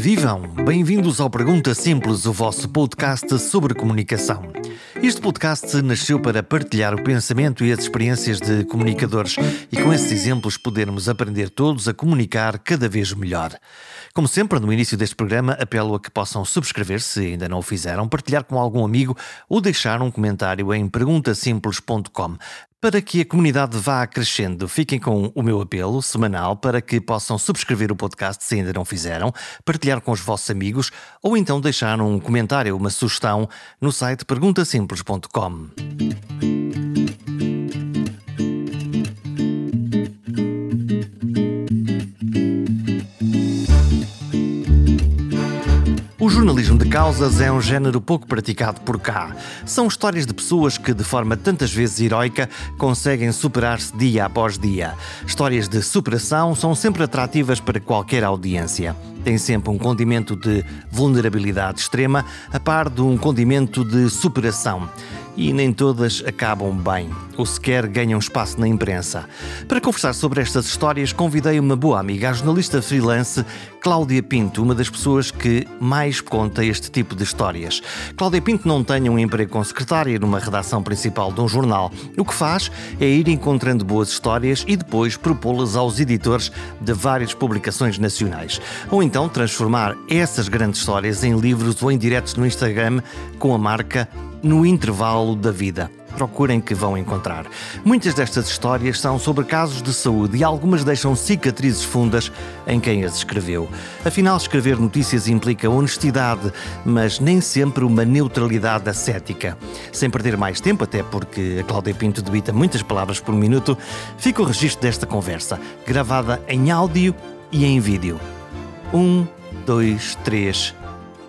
vivam! Bem-vindos ao Pergunta Simples, o vosso podcast sobre comunicação. Este podcast nasceu para partilhar o pensamento e as experiências de comunicadores e com esses exemplos podermos aprender todos a comunicar cada vez melhor. Como sempre, no início deste programa, apelo a que possam subscrever, se ainda não o fizeram, partilhar com algum amigo ou deixar um comentário em perguntasimples.com. Para que a comunidade vá crescendo, fiquem com o meu apelo semanal para que possam subscrever o podcast se ainda não fizeram, partilhar com os vossos amigos ou então deixar um comentário, uma sugestão no site perguntasimples.com. O jornalismo de causas é um género pouco praticado por cá. São histórias de pessoas que, de forma tantas vezes heroica, conseguem superar-se dia após dia. Histórias de superação são sempre atrativas para qualquer audiência. Tem sempre um condimento de vulnerabilidade extrema, a par de um condimento de superação e nem todas acabam bem, ou sequer ganham espaço na imprensa. Para conversar sobre estas histórias, convidei uma boa amiga, a jornalista freelance Cláudia Pinto, uma das pessoas que mais conta este tipo de histórias. Cláudia Pinto não tem um emprego com secretária numa redação principal de um jornal. O que faz é ir encontrando boas histórias e depois propô-las aos editores de várias publicações nacionais. Ou então transformar essas grandes histórias em livros ou em diretos no Instagram com a marca no intervalo da vida. Procurem que vão encontrar. Muitas destas histórias são sobre casos de saúde e algumas deixam cicatrizes fundas em quem as escreveu. Afinal, escrever notícias implica honestidade, mas nem sempre uma neutralidade ascética. Sem perder mais tempo, até porque a Cláudia Pinto debita muitas palavras por minuto, fica o registro desta conversa, gravada em áudio e em vídeo. Um, dois, três,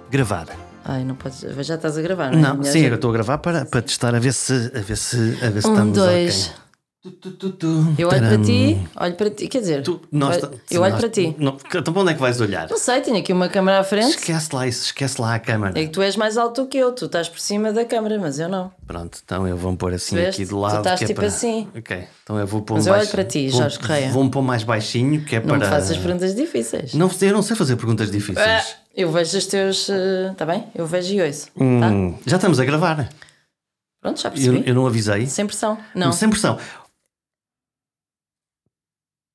gravar. Ai, não podes. Já estás a gravar, não é? Não, sim, eu estou a gravar para, para testar a ver se, a ver se, a ver se um, estamos dois. ok. Tu, tu, tu, tu. Eu olho para ti, olho para ti, quer dizer, Tu- nós- eu olho nós- para ti. Não, então para onde é que vais olhar? Não sei, tenho aqui uma câmera à frente. Esquece lá isso, esquece lá a câmara. É que tu és mais alto do que eu, tu estás por cima da câmera, mas eu não. Pronto, então eu vou-me pôr assim Veste? aqui de Tu lado. estás que é tipo para- assim. Ok, então eu vou pôr Mas eu olho para ti, Jorge Correia. Vou-me pôr mais baixinho, que é Não para. me faças perguntas difíceis. Não, eu não sei fazer perguntas difíceis. Ah, eu vejo os teus. Está bem? Eu vejo e ouço. Tá? Hum, já estamos a gravar. Pronto, já Eu, percebi. eu não avisei. Sem pressão. Não. Sem pressão.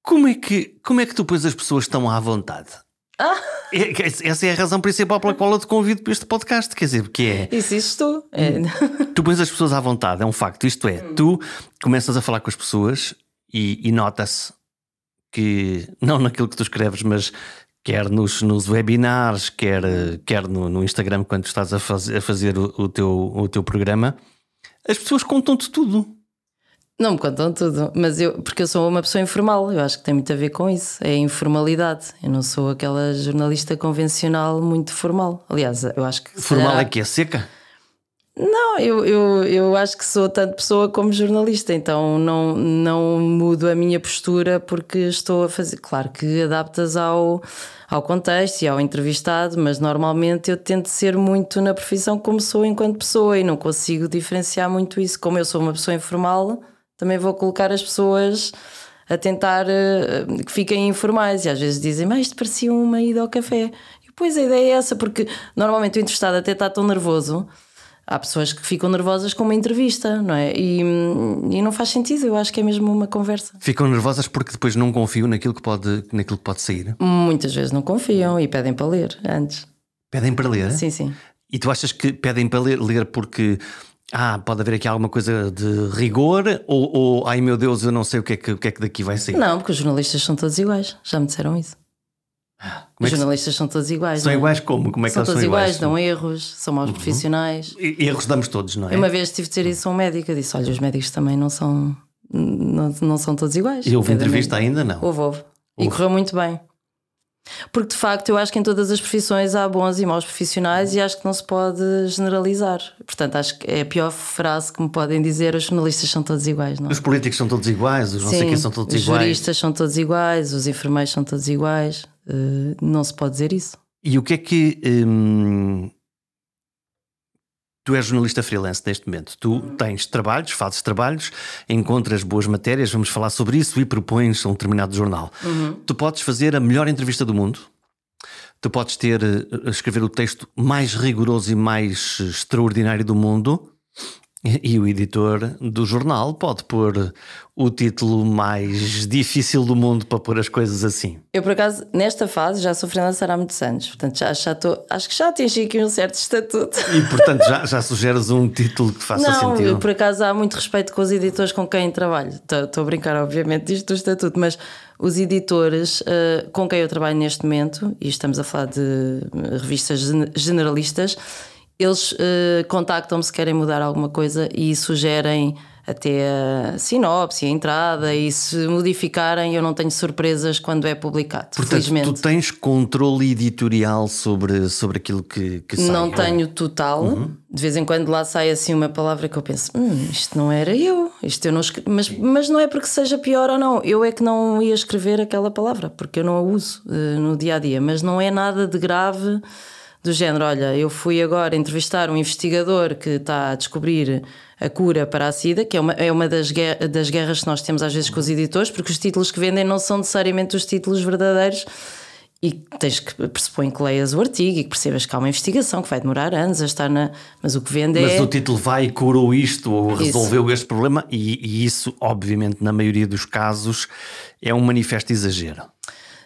Como é, que, como é que tu pões as pessoas estão à vontade? Ah! É que Essa é a razão principal pela qual eu te convido para este podcast. Quer dizer, porque é. Isso. É. Tu pões as pessoas à vontade, é um facto. Isto é, tu começas a falar com as pessoas e, e nota-se que, não naquilo que tu escreves, mas quer nos, nos webinars, quer, quer no, no Instagram, quando estás a, faz, a fazer o, o teu, o teu programa, as pessoas contam-te tudo. Não me contam tudo, mas eu, porque eu sou uma pessoa informal, eu acho que tem muito a ver com isso, é a informalidade. Eu não sou aquela jornalista convencional muito formal. Aliás, eu acho que. Formal calhar- é que é seca? Não, eu, eu, eu acho que sou tanto pessoa como jornalista, então não, não mudo a minha postura porque estou a fazer. Claro que adaptas ao, ao contexto e ao entrevistado, mas normalmente eu tento ser muito na profissão como sou enquanto pessoa e não consigo diferenciar muito isso. Como eu sou uma pessoa informal, também vou colocar as pessoas a tentar eh, que fiquem informais e às vezes dizem, mas isto parecia uma ida ao café. E depois a ideia é essa, porque normalmente o entrevistado até está tão nervoso. Há pessoas que ficam nervosas com uma entrevista, não é? E, e não faz sentido, eu acho que é mesmo uma conversa. Ficam nervosas porque depois não confiam naquilo que pode, naquilo que pode sair. Muitas vezes não confiam e pedem para ler antes. Pedem para ler. Sim, sim. E tu achas que pedem para ler, ler porque ah, pode haver aqui alguma coisa de rigor ou, ou ai meu Deus, eu não sei o que é que, o que, é que daqui vai sair? Não, porque os jornalistas são todos iguais, já me disseram isso. Como Os é jornalistas são todos iguais. são não é? iguais como? Como é que São eles todos são iguais, iguais? Uhum. dão erros, são maus profissionais. E- Erros damos todos, não é? Eu uma vez tive de dizer isso a um médico, eu disse: olha, os médicos também não são, não, não são todos iguais. E houve entrevista ainda? Não. Houve, houve. E correu muito bem. Porque de facto eu acho que em todas as profissões há bons e maus profissionais e acho que não se pode generalizar. Portanto, acho que é a pior frase que me podem dizer: os jornalistas são todos iguais, não é? Os políticos são todos iguais, os não sei quem são todos os iguais. juristas são todos iguais, os enfermeiros são todos iguais. Eh, não se pode dizer isso. E o que é que. hum, Tu és jornalista freelance neste momento. Tu tens trabalhos, fazes trabalhos, encontras boas matérias, vamos falar sobre isso e propões a um determinado jornal. Tu podes fazer a melhor entrevista do mundo, Tu podes ter a escrever o texto mais rigoroso e mais extraordinário do mundo, e o editor do jornal pode pôr o título mais difícil do mundo para pôr as coisas assim. Eu, por acaso, nesta fase já sou freelancer há muitos anos, portanto já, já estou, acho que já atingi aqui um certo estatuto. E, portanto, já, já sugeres um título que faça Não, sentido? Não, por acaso há muito respeito com os editores com quem trabalho. Estou a brincar, obviamente, disto do estatuto, mas os editores uh, com quem eu trabalho neste momento, e estamos a falar de revistas generalistas, eles uh, contactam-me se querem mudar alguma coisa e sugerem até a sinopse, a entrada e se modificarem eu não tenho surpresas quando é publicado. Portanto, felizmente. tu tens controle editorial sobre, sobre aquilo que, que sai? Não tenho total. Uhum. De vez em quando lá sai assim uma palavra que eu penso, hum, isto não era eu, isto eu não escre... mas, mas não é porque seja pior ou não. Eu é que não ia escrever aquela palavra, porque eu não a uso uh, no dia a dia, mas não é nada de grave do género, olha, eu fui agora entrevistar um investigador que está a descobrir a cura para a SIDA, que é uma, é uma das, guerras, das guerras que nós temos às vezes com os editores, porque os títulos que vendem não são necessariamente os títulos verdadeiros e tens que pressupõe que leias o artigo e que percebas que há uma investigação que vai demorar anos a estar na. Mas o que vende mas é. Mas o título vai e curou isto ou resolveu isso. este problema, e, e, isso, obviamente, na maioria dos casos, é um manifesto exagero.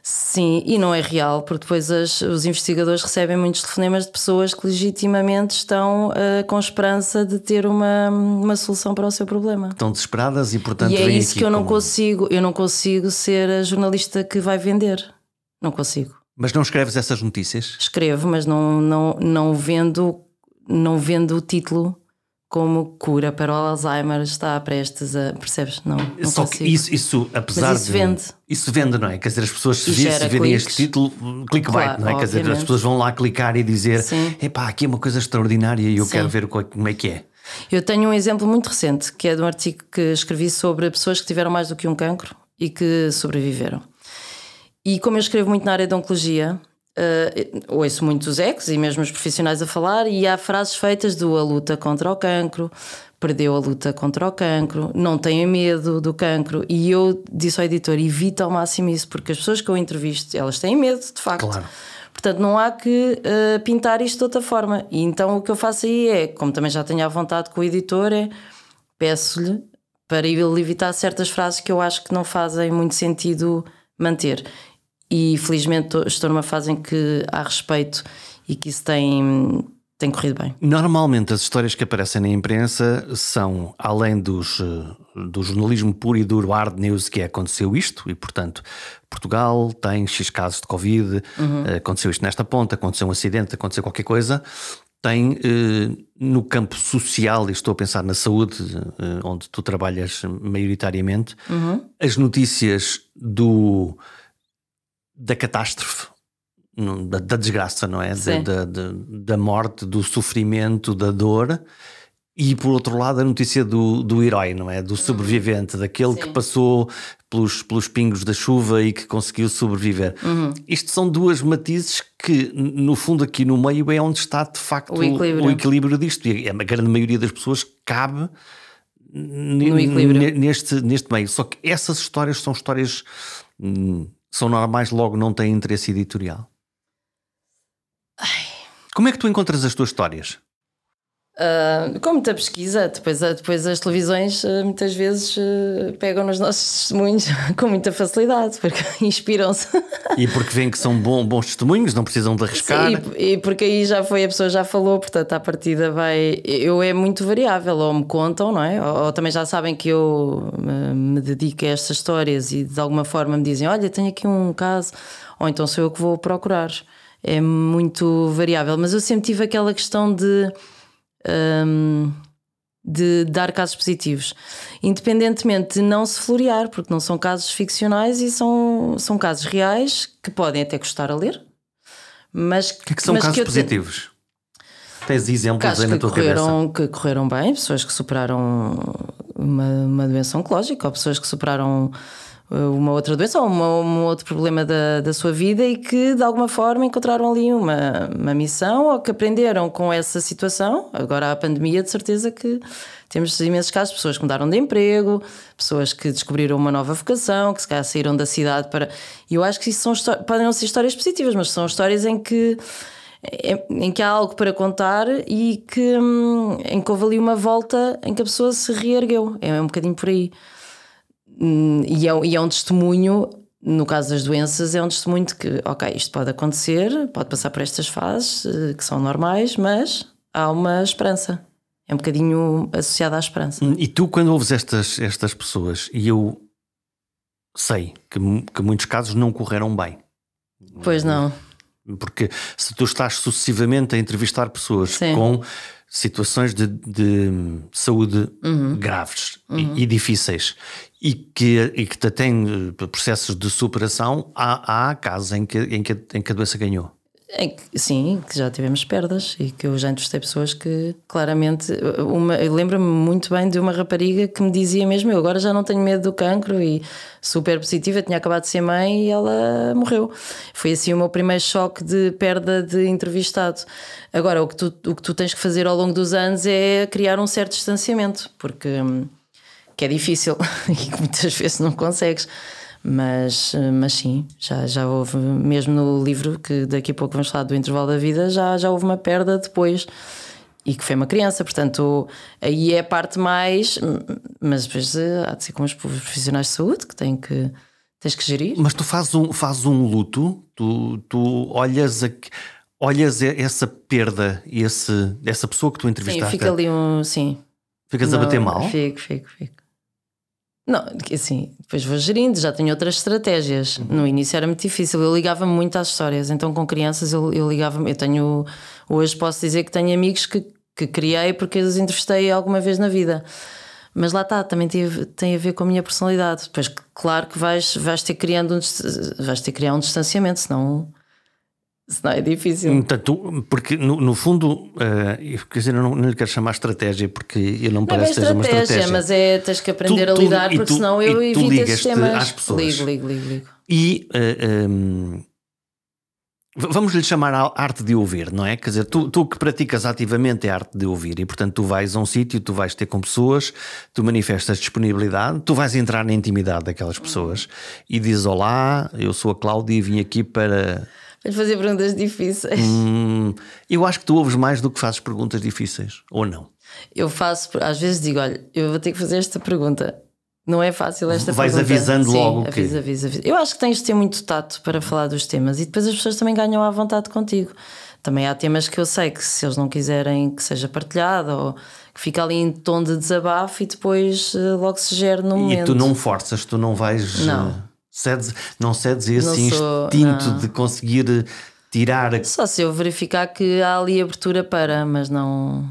Sim, e não é real, porque depois as, os investigadores recebem muitos telefonemas de pessoas que legitimamente estão uh, com esperança de ter uma, uma solução para o seu problema. Estão desesperadas e, portanto, e é isso que eu não como... consigo. Eu não consigo ser a jornalista que vai vender. Não consigo. Mas não escreves essas notícias? Escrevo, mas não, não, não vendo não vendo o título como cura para o Alzheimer está prestes a. Percebes? Não. não Só consigo. que isso, isso apesar Mas isso de. vende. Isso vende, não é? Quer dizer, as pessoas se, vir, gera se virem este título, clickbait, Claro, não é? Quer dizer, as obviamente. pessoas vão lá clicar e dizer: epá, aqui é uma coisa extraordinária e eu Sim. quero ver co- como é que é. Eu tenho um exemplo muito recente, que é de um artigo que escrevi sobre pessoas que tiveram mais do que um cancro e que sobreviveram. E como eu escrevo muito na área de oncologia, eh, ouço muitos ecos e mesmo os profissionais a falar, e há frases feitas do a luta contra o cancro, perdeu a luta contra o cancro, não tenha medo do cancro. E eu disse ao editor: evita ao máximo isso, porque as pessoas que eu entrevisto, elas têm medo, de facto. Claro. Portanto, não há que eh, pintar isto de outra forma. E então o que eu faço aí é, como também já tenho à vontade com o editor, é peço-lhe para ele evitar certas frases que eu acho que não fazem muito sentido manter. E felizmente estou numa fase em que há respeito e que isso tem, tem corrido bem. Normalmente as histórias que aparecem na imprensa são, além dos, eh, do jornalismo puro e duro hard news que é aconteceu isto, e portanto Portugal tem X casos de Covid, eh, aconteceu isto nesta ponta, aconteceu um acidente, aconteceu qualquer coisa. Tem eh, no campo social, e estou a pensar na saúde, eh, onde tu trabalhas maioritariamente, as notícias do, da catástrofe, da, da desgraça, não é? Da, da, da, morte, do sofrimento, da dor. E por outro lado, a notícia do, do herói, não é? Do sobrevivente, daquele que Sim. passou pelos, pelos pingos da chuva e que conseguiu sobreviver. Uhum. Isto são duas matizes que, no fundo, aqui no meio é onde está de facto O equilíbrio. o equilíbrio disto. E a grande maioria das pessoas cabe No equilíbrio. neste, neste meio. Só que essas histórias são histórias. São normais, logo não têm interesse editorial. Como é que tu encontras as tuas histórias? Ah, com muita pesquisa, depois, depois as televisões ah, muitas vezes ah, pegam nos nossos testemunhos com muita facilidade, porque inspiram-se. E porque veem que são bom- bons testemunhos, não precisam de arriscar. Sim, e, e porque aí já foi, a pessoa já falou, portanto, à partida vai. Eu é muito variável, ou me contam, não é? Ou, ou também já sabem que eu me dedico a estas histórias e de alguma forma me dizem: Olha, tenho aqui um caso, ou então sou eu que vou procurar. É muito variável, mas eu sempre tive aquela questão de. Hum, de dar casos positivos, independentemente de não se florear, porque não são casos ficcionais e são, são casos reais que podem até custar a ler, mas que é que são mas casos eu te- positivos? Tens exemplos Casos aí na que tua cabeça? correram, que correram bem, pessoas que superaram uma, uma doença oncológica ou pessoas que superaram uma outra doença ou uma, um outro problema da, da sua vida e que de alguma forma encontraram ali uma, uma missão ou que aprenderam com essa situação. Agora a pandemia, de certeza que temos imensos casos, pessoas que mudaram de emprego, pessoas que descobriram uma nova vocação, que se calhar saíram da cidade para. E eu acho que isso são podem não ser histórias positivas, mas são histórias em que em que há algo para contar e que, hum, em que houve ali uma volta em que a pessoa se reergueu. É um bocadinho por aí. Hum, e é, e é um testemunho, no caso das doenças, é um testemunho de que, ok, isto pode acontecer, pode passar por estas fases eh, que são normais, mas há uma esperança. É um bocadinho associada à esperança. E tu, quando ouves estas, estas pessoas, e eu sei que, que muitos casos não correram bem. Pois não. Porque se tu estás sucessivamente a entrevistar pessoas Sim. com situações de, de saúde uhum. graves uhum. E, e, difíceis e que, e que têm eh, processos de superação, há, há casos em que, em, que, em que a doença ganhou. É, sim, que já tivemos perdas e que eu já entrevistei pessoas que claramente. Uma, lembro-me muito bem de uma rapariga que me dizia mesmo: Eu agora já não tenho medo do cancro e super positiva, tinha acabado de ser mãe e ela morreu. Foi assim o meu primeiro choque de perda de entrevistado. Agora, o que tu, o que tu tens que fazer ao longo dos anos é criar um certo distanciamento, porque hum, que é difícil e que muitas vezes não consegues. Mas, mas sim, já, já houve, mesmo no livro, que daqui a pouco vamos falar do intervalo da vida, já, já houve uma perda depois e que foi uma criança, portanto, aí é a parte mais. Mas depois eh, há de ser com os profissionais de saúde que têm que. Tens que gerir. Mas tu fazes um, fazes um luto, tu, tu olhas, a, olhas essa perda, esse, essa pessoa que tu entrevistaste. Sim, fica ali um. Sim. Ficas Não, a bater mal? Fico, fico, fico. Não, assim, depois vou gerindo, já tenho outras estratégias. Uhum. No início era muito difícil, eu ligava muito às histórias, então com crianças eu, eu ligava, eu tenho, hoje posso dizer que tenho amigos que, que criei porque os entrevistei alguma vez na vida. Mas lá está, também tem, tem a ver com a minha personalidade. Depois, claro que vais, vais ter criando um, vais ter criar um distanciamento, senão Senão é difícil. Portanto, porque no, no fundo, uh, quer dizer, eu não, não lhe quero chamar estratégia porque eu não me parece que seja uma estratégia. Mas é, tens que aprender tu, a lidar, porque tu, senão eu evito esses temas. Às pessoas. Ligo, ligo, ligo, ligo. E uh, eh, um, ehm, vamos lhe chamar a arte de ouvir, não é? Quer dizer, tu, tu que praticas ativamente a arte de ouvir e, portanto, tu vais a um sítio, tu vais ter com pessoas, tu manifestas disponibilidade, tu vais entrar na intimidade daquelas pessoas e dizes: Olá, eu sou a Cláudia e vim aqui para Vais fazer perguntas difíceis. Hum, eu acho que tu ouves mais do que fazes perguntas difíceis, ou não? Eu faço, às vezes digo: olha, eu vou ter que fazer esta pergunta. Não é fácil esta Vais pergunta. Vais avisando Sim, logo. Avisa, avisa, avisa. Eu acho que tens de ter muito tato para falar dos temas e depois as pessoas também ganham à vontade contigo. Também há temas que eu sei que se eles não quiserem que seja partilhado ou que fica ali em tom de desabafo e depois eh, logo se gera no momento. E tu não forças, tu não vais. Não. Cedes, não cedes esse sou, instinto não. de conseguir tirar. Só se eu verificar que há ali abertura para, mas não.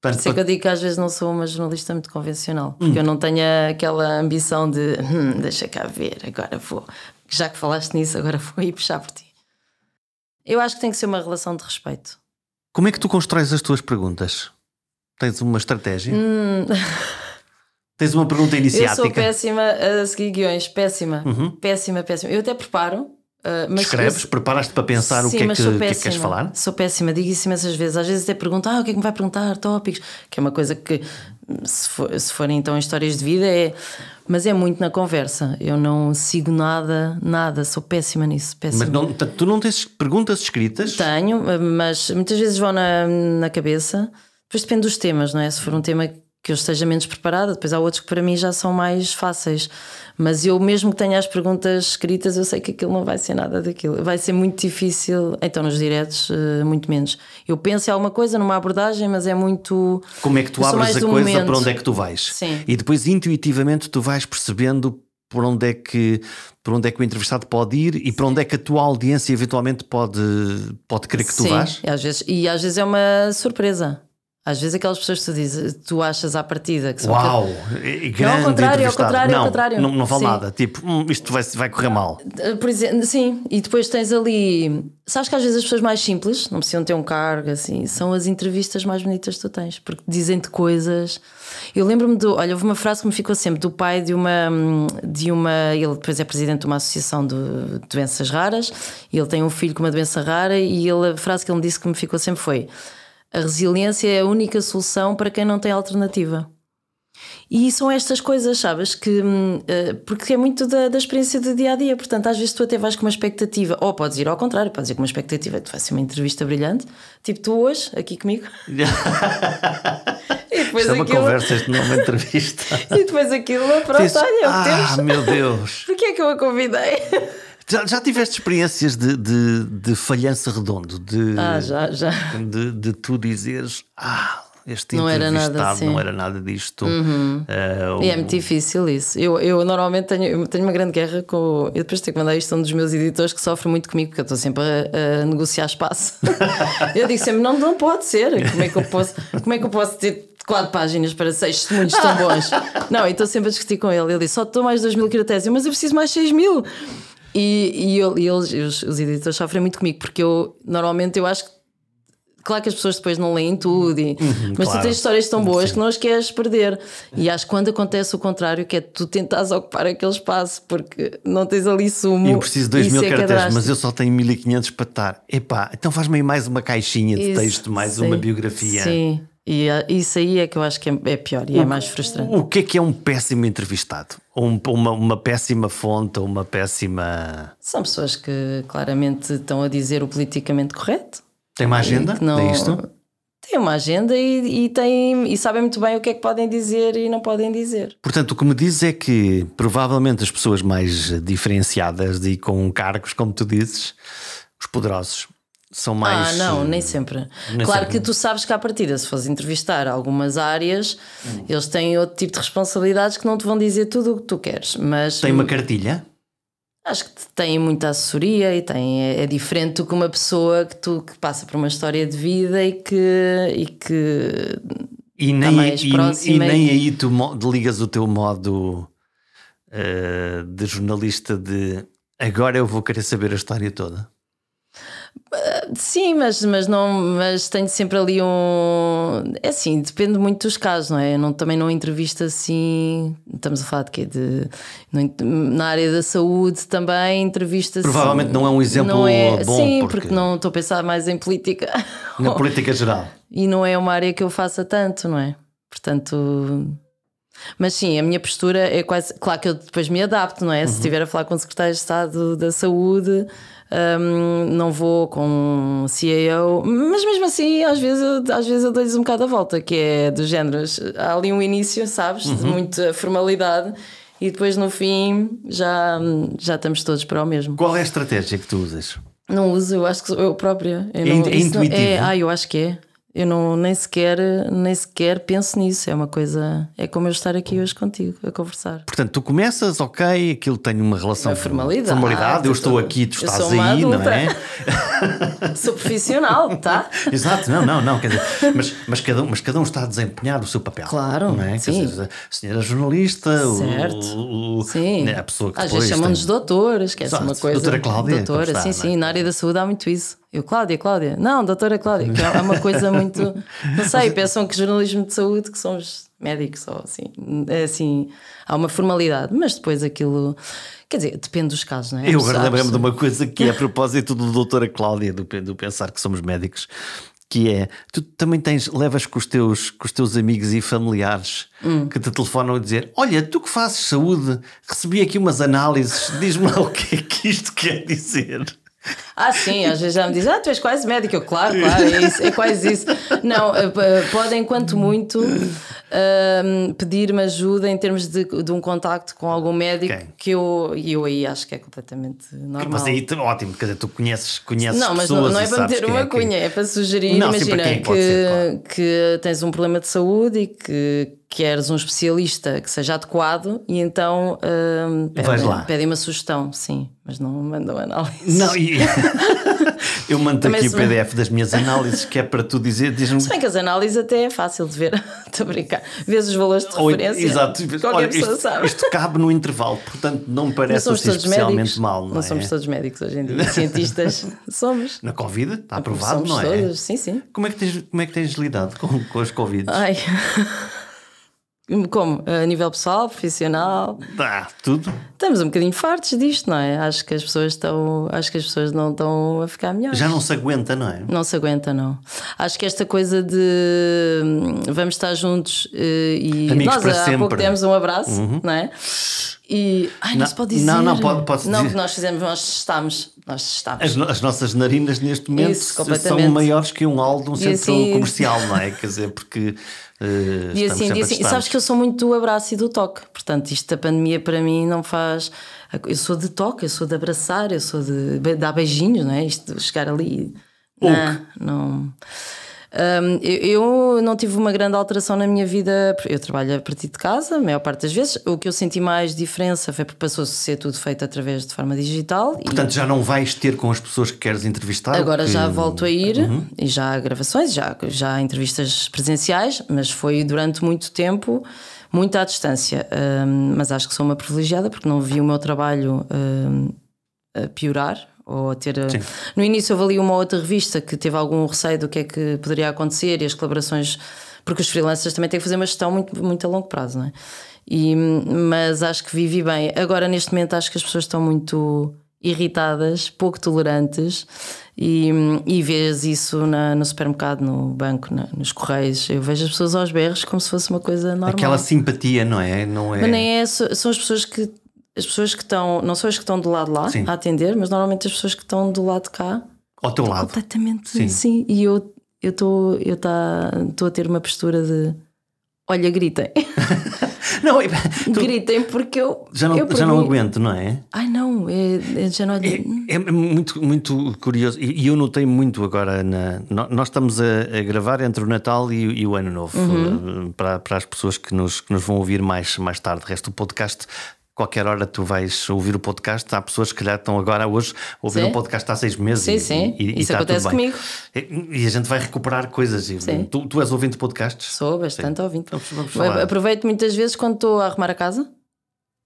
Por isso é que eu digo que às vezes não sou uma jornalista muito convencional, porque hum. eu não tenho aquela ambição de hum, deixa cá ver, agora vou, já que falaste nisso, agora vou ir puxar por ti. Eu acho que tem que ser uma relação de respeito. Como é que tu constróis as tuas perguntas? Tens uma estratégia? Hum. Tens uma pergunta iniciática? Eu sou péssima a seguir guiões, péssima, uhum. péssima, péssima. Eu até preparo, Uh, mas Escreves, eu... preparas-te para pensar Sim, o que é que, que, é que, queres falar? Sou péssima, digo isso imensas vezes. Às vezes até pergunto, ah, o que é que me vai perguntar? Tópicos, que é uma coisa que, se, for, se forem então histórias de vida, é. Mas é muito na conversa. Eu não sigo nada, nada, sou péssima nisso. Péssima. Mas não, tu não tens perguntas escritas? Tenho, mas muitas vezes vão na, na cabeça. Depois depende dos temas, não é? Se for um tema que eu esteja menos preparada, depois há outros que para mim já são mais fáceis. Mas eu, mesmo que tenha as perguntas escritas, eu sei que aquilo não vai ser nada daquilo. Vai ser muito difícil. Então, nos diretos, eh, muito menos. Eu penso em alguma coisa numa abordagem, mas é muito. Como é que tu abres a coisa momento. para onde é que tu vais? Sim. E depois, intuitivamente, tu vais percebendo por onde é que por onde é que o entrevistado pode ir e para onde é que a tua audiência eventualmente pode pode querer que tu Sim, vás? Às vezes, e às vezes é uma surpresa. Às vezes aquelas pessoas que tu, dizes, tu achas à partida que são. Uau! E grande ao contrário, ao contrário, ao não, contrário. Não, não nada. Tipo, hum, isto vai, vai correr mal. Por exemplo, sim, e depois tens ali. Sabes que às vezes as pessoas mais simples, não precisam ter um cargo assim, são as entrevistas mais bonitas que tu tens, porque dizem-te coisas. Eu lembro-me do. Olha, houve uma frase que me ficou sempre do pai de uma. de uma Ele depois é presidente de uma associação de doenças raras, e ele tem um filho com uma doença rara, e ele, a frase que ele me disse que me ficou sempre foi: A resiliência é a única solução para quem não tem alternativa. E são estas coisas, sabes? Que, hum, eh, porque é muito da, da experiência do dia a dia. Portanto, às vezes tu até vais com uma expectativa, ou podes ir ao contrário, podes ir com uma expectativa, tu vais ser uma entrevista brilhante, tipo tu hoje, aqui comigo. e depois Isto é uma aquilo. conversa, isto não é uma entrevista. E depois aquilo, pronto, Dizes, olha, é o que ah, temos. meu Deus! Porquê é que eu a convidei? Já, já tiveste experiências de, de, de falhança redondo? De, Ah, já, já. de, de tu dizeres, ah, este Não era nada assim. não era nada disto. Ah, E é muito difícil isso. Eu, eu normalmente tenho, eu tenho uma grande guerra com. Eu depois tenho que mandar isto a um dos meus editores que sofre muito comigo, porque eu estou sempre a, a negociar espaço. eu digo sempre: não, não pode ser. Como é que eu posso, como é que eu posso ter quatro páginas para seis testemunhos tão bons? Não, e estou sempre a discutir com ele. Ele diz: só estou mais 2 mil caracteres, mas eu preciso mais 6 mil. E, e, eu- e eles, os, os editores sofrem muito comigo, porque eu normalmente eu acho que Claro que as pessoas depois não leem tudo, e- mas Uhum, claro. tu tens histórias tão boas que não as queres perder. E acho que quando acontece o contrário, que é tu tentares ocupar aquele espaço porque não tens ali sumo. Eu preciso de 2 mil é é caracteres, mas eu só tenho 1500 para estar. Epá, então faz-me mais uma caixinha de Isso, texto, mais sim. uma biografia. Sim, e ah, isso aí é que eu acho que é, é pior e é mais frustrante. O que é que é um péssimo entrevistado? Um- uma, uma péssima fonte, ou uma péssima. São pessoas que claramente estão a dizer o politicamente correto. Tem uma agenda? não- É isto? Têm uma agenda e, e, têm, e sabem muito bem o que é que podem dizer e não podem dizer. Portanto, o que me diz é que provavelmente as pessoas mais diferenciadas e com cargos, como tu dizes, os poderosos, são mais. Ah, não, nem sempre. nem claro sempre. que tu sabes que à partida, se fores entrevistar algumas áreas, eles têm outro tipo de responsabilidades que não te vão dizer tudo o que tu queres. Mas Tem uma cartilha? acho que têm muita assessoria e têm, é, é diferente do que uma pessoa que tu que passa por uma história de vida e que, e que E nem, mais e, e nem e- aí tu ligas o teu modo eh, de jornalista de agora eu vou querer saber a história toda. Sim, mas, mas, não, mas tenho sempre ali um. É assim, depende muito dos casos, não é? Eu não, também não entrevisto assim. Estamos a falar de quê? De, na área da saúde também entrevista Provavelmente não é um exemplo é, bom, Sim, porque- porque... não estou a pensar mais em política. Na política geral. e não é uma área que eu faça tanto, não é? Portanto. Mas sim, a minha postura é quase. Claro que eu depois me adapto, não é? Uhum. Se estiver a falar com o secretário de Estado da Saúde, hum, não vou com um CAO, mas mesmo assim, às vezes eu, às vezes eu dou-lhes um bocado a volta, que é do género. Há ali um início, sabes? Uhum. De muita formalidade. E depois no fim já, já estamos todos para o mesmo. Qual é a estratégia que tu usas? Não uso, eu acho que eu própria. Eu É não, in- é isso não- intuitivo? é, ah, eu acho que é. Eu não, nem, sequer, nem sequer penso nisso. É uma coisa. É como eu estar aqui hoje contigo a conversar. Portanto, tu começas, ok, aquilo tem uma relação. Uma formalidade. formalidade, eu estou aqui, tu estás aí, não é? Sou profissional, tá? Exato, não, não, não. Quer dizer, mas, mas, cada, um, mas cada um está a desempenhar o seu papel. Claro, não é? Quer sim. dizer, a senhora jornalista, Certo. o, o- Sim. né, a pessoa que Às vezes chamam-nos tem- doutores, que é uma coisa. Doutora Cláudia, Doutora, está, sim, é? sim. Na área da saúde há muito isso. Eu, Cláudia, Cláudia. Não, doutora Cláudia, que é uma coisa muito. Não sei, pensam que jornalismo de saúde, que somos médicos ou assim. É assim, há uma formalidade, mas depois aquilo. Quer dizer, depende dos casos, não é? Eu agora lembrei-me de uma coisa que é a propósito do doutora Cláudia, do, do pensar que somos médicos, que é tu também tens, levas com os teus, com os teus amigos e familiares Hum. que te telefonam a dizer: Olha, tu que fazes saúde, recebi aqui umas análises, diz-me lá o que é que isto quer dizer. Ah, sim, às vezes já me dizem, ah, tu és quase médico. Eu, claro, claro, é, isso, é quase isso. Não, eh, podem, quanto muito, ahm, pedir-me ajuda em termos de, de um contacto com algum médico Ok. que eu, e eu aí acho que é completamente normal. Mas aí, ótimo, quer dizer, tu conheces, conheces Não, mas não, não é para meter uma é cunha, é para sugerir, Não, imagina que, claro. que tens um problema de saúde e que queres um especialista que seja adequado e então Vais pedem, pedem uma sugestão, sim, mas não mandam análise. Não, e... Eu mando Também aqui o PDF das minhas análises, que é para tu dizer. Diz-me. Se bem que as análises até é fácil de ver. Estou a brincar. Vês os valores de Ou- referência. exato. Qualquer Olha, pessoa isto, sabe. isto cabe no intervalo, portanto não me não parece somos assim especialmente médicos. mal. Não, Não é? somos todos médicos hoje em dia. Cientistas somos. Na Covid, está aprovado, somos não é? todos, sim, sim. Como é que tens, como é que tens lidado com, com os Covid? Ai. Como? A nível pessoal, profissional. Ah, tudo. Estamos um bocadinho fartos disto, não é? Acho que as pessoas estão. Acho que as pessoas não estão a ficar melhores. Já não se aguenta, não é? Não se aguenta, não. Acho que esta coisa de hum, vamos estar juntos eh, e Amigos nós para há sempre. pouco demos um abraço, não é? E ai, não, Não, se pode dizer. não, não, pode- pode-se Não, dizer. porque nós fizemos, nós testámos, nós testámos. As, no- as nossas narinas neste momento Isso, são maiores que um hall de um centro assim- comercial, não é? Quer dizer, porque eh, E estamos assim, sempre e assim, testar. sabes que eu sou muito do abraço e do toque, portanto, isto da pandemia para mim não faz. Eu sou de toque, eu sou de abraçar, eu sou de dar beijinhos, não é? Isto de chegar ali. Não, não. Hum, eu, eu não tive uma grande alteração na minha vida. Eu trabalho a partir de casa, a maior parte das vezes. O que eu senti mais diferença foi porque passou a ser tudo feito através de forma digital. e- Portanto, já não vais ter com as pessoas que queres entrevistar? Agora que- já volto a ir Uhum. e já há gravações, já, já há entrevistas presenciais, mas foi durante muito tempo muito à distância. Hum, mas acho que sou uma privilegiada porque não vi o meu trabalho a piorar ou a ter. Sim. No início houve ali uma outra revista que teve algum receio do que é que poderia acontecer e as colaborações, porque os freelancers também têm que fazer uma gestão muito, muito a longo prazo, não é? E, mas acho que vivi bem. Agora, neste momento, acho que as pessoas estão muito irritadas, pouco tolerantes, e, e vês isso na- no supermercado, no banco, na- nos correios. Eu vejo as pessoas aos berros como se fosse uma coisa normal. Aquela simpatia, não é? Não é... Mas nem é, são as pessoas que. As pessoas que estão, não são as que estão do lado lá Sim. a atender, mas normalmente as pessoas que estão do lado de cá Ao teu lado. Completamente, Sim. sim. E eu estou eu tá, a ter uma postura de olha, gritem. Não, tu gritem porque eu. já não, eu, já não aguento, não é? Ai não, é, é- já não. É, é muito, muito curioso e eu notei muito agora. Na, nós estamos a, a gravar entre o Natal e, e o Ano Novo Uhum. eh, para, para as pessoas que nos, que nos vão ouvir mais, mais tarde. O resto do podcast. Qualquer hora tu vais ouvir o podcast. Há pessoas que já estão agora hoje a ouvir Sim. o podcast há seis meses. Sim, e, sim. E, e Isso está acontece tudo bem. comigo. E, e a gente vai recuperar coisas. E Sim. Tu, tu és ouvinte de podcasts? Sou bastante ouvinte. Vamos- vamos falar. Aproveito muitas vezes quando estou a arrumar a casa,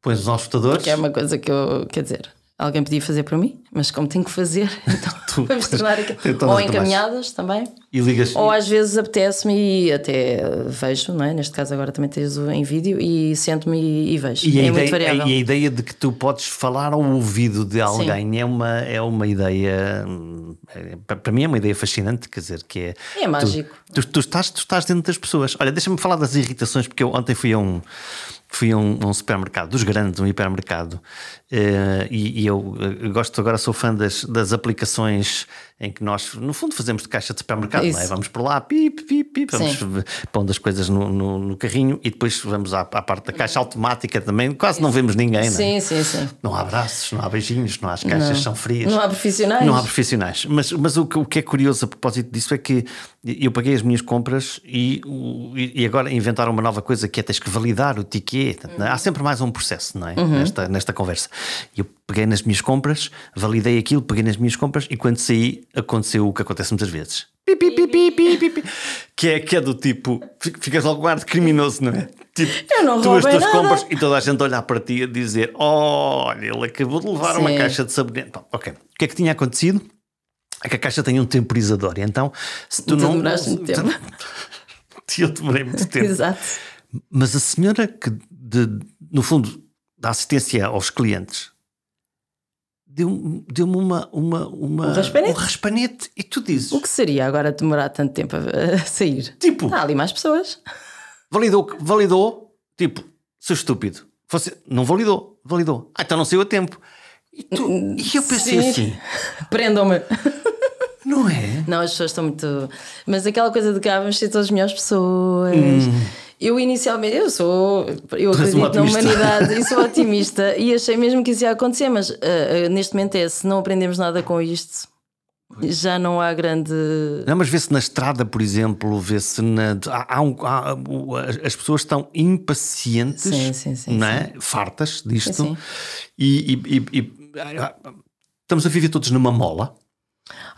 Pões os auscultadores. que é uma coisa que eu. Quer dizer, alguém podia fazer para mim, mas como tenho que fazer, então Tu- vamos tornar aqui. então Ou encaminhadas também. E ligas. Ou às vezes apetece-me e até vejo, não é? Neste caso agora também tens o em vídeo e sento-me e, e vejo. E é muito ideia, variável. e a ideia de que tu podes falar ao ouvido de alguém é uma, é uma ideia. é- para mim é uma ideia fascinante, quer dizer, que é. É mágico. Tu, tu estás, tu estás dentro das pessoas. Olha, deixa-me falar das irritações, porque eu ontem fui a um. Fui a um, a um supermercado, dos grandes, um hipermercado, eh, e, e eu eh, gosto agora, sou fã das, das aplicações em que nós, no fundo, fazemos de caixa de supermercado, não é? Vamos por lá, pip, pip, pip, vamos Sim. pondo as coisas no, no, no carrinho e depois vamos à, à parte da caixa automática também. Quase não vemos ninguém, não é? Sim, sim, sim. Não há abraços, não há beijinhos, não há as caixas são frias. Não há profissionais. Não há profissionais. Mas, mas o, que, o que é curioso a propósito disso é que eu paguei as minhas compras e, e agora inventaram uma nova coisa que é tens que validar o ticket. Não é? Há sempre mais um processo, não é? Nesta, nesta conversa. Eu peguei nas minhas compras, validei aquilo, peguei nas minhas compras e quando saí aconteceu o que acontece muitas vezes. Pi, pi, pi. Que, é, que é do tipo, fi- ficas logo ar de criminoso, não é? Tipo, Eu não tu as tuas nada. compras e toda a gente olhar para ti a dizer: Olha, ele acabou de levar uma Sim. caixa de sabonete. Bom, ok. O que é que tinha acontecido? É que a caixa tem um temporizador. E então, se tu, Tu não. demoraste muito tempo. Eu demorei muito tempo. Exato. Mas a senhora que, de- no fundo, da assistência aos clientes deu-me deu-me uma, uma, uma. Um raspanete? um raspanete. E tu dizes: O que seria agora demorar tanto tempo a, sair? Tipo, Há ali mais pessoas. validou, validou, tipo, seu estúpido. Você não validou, validou. Ah, então não saiu a tempo. E, tu, e eu pensei Sim. assim: Prendam-me. não é? Não, as pessoas estão muito. Mas aquela coisa de que ah, vamos ser todas melhores pessoas. Eu inicialmente, eu sou, eu acredito na humanidade e sou otimista e achei mesmo que isso ia acontecer, mas ah, ah, neste momento é, se não aprendemos nada com isto, já não há grande. Não, mas vê-se na estrada, por exemplo, vê-se na. Há, há um- há- as as pessoas estão impacientes, Sim, sim, sim, não é? fartas disto. E, e- e- e- ah, estamos a viver todos numa mola.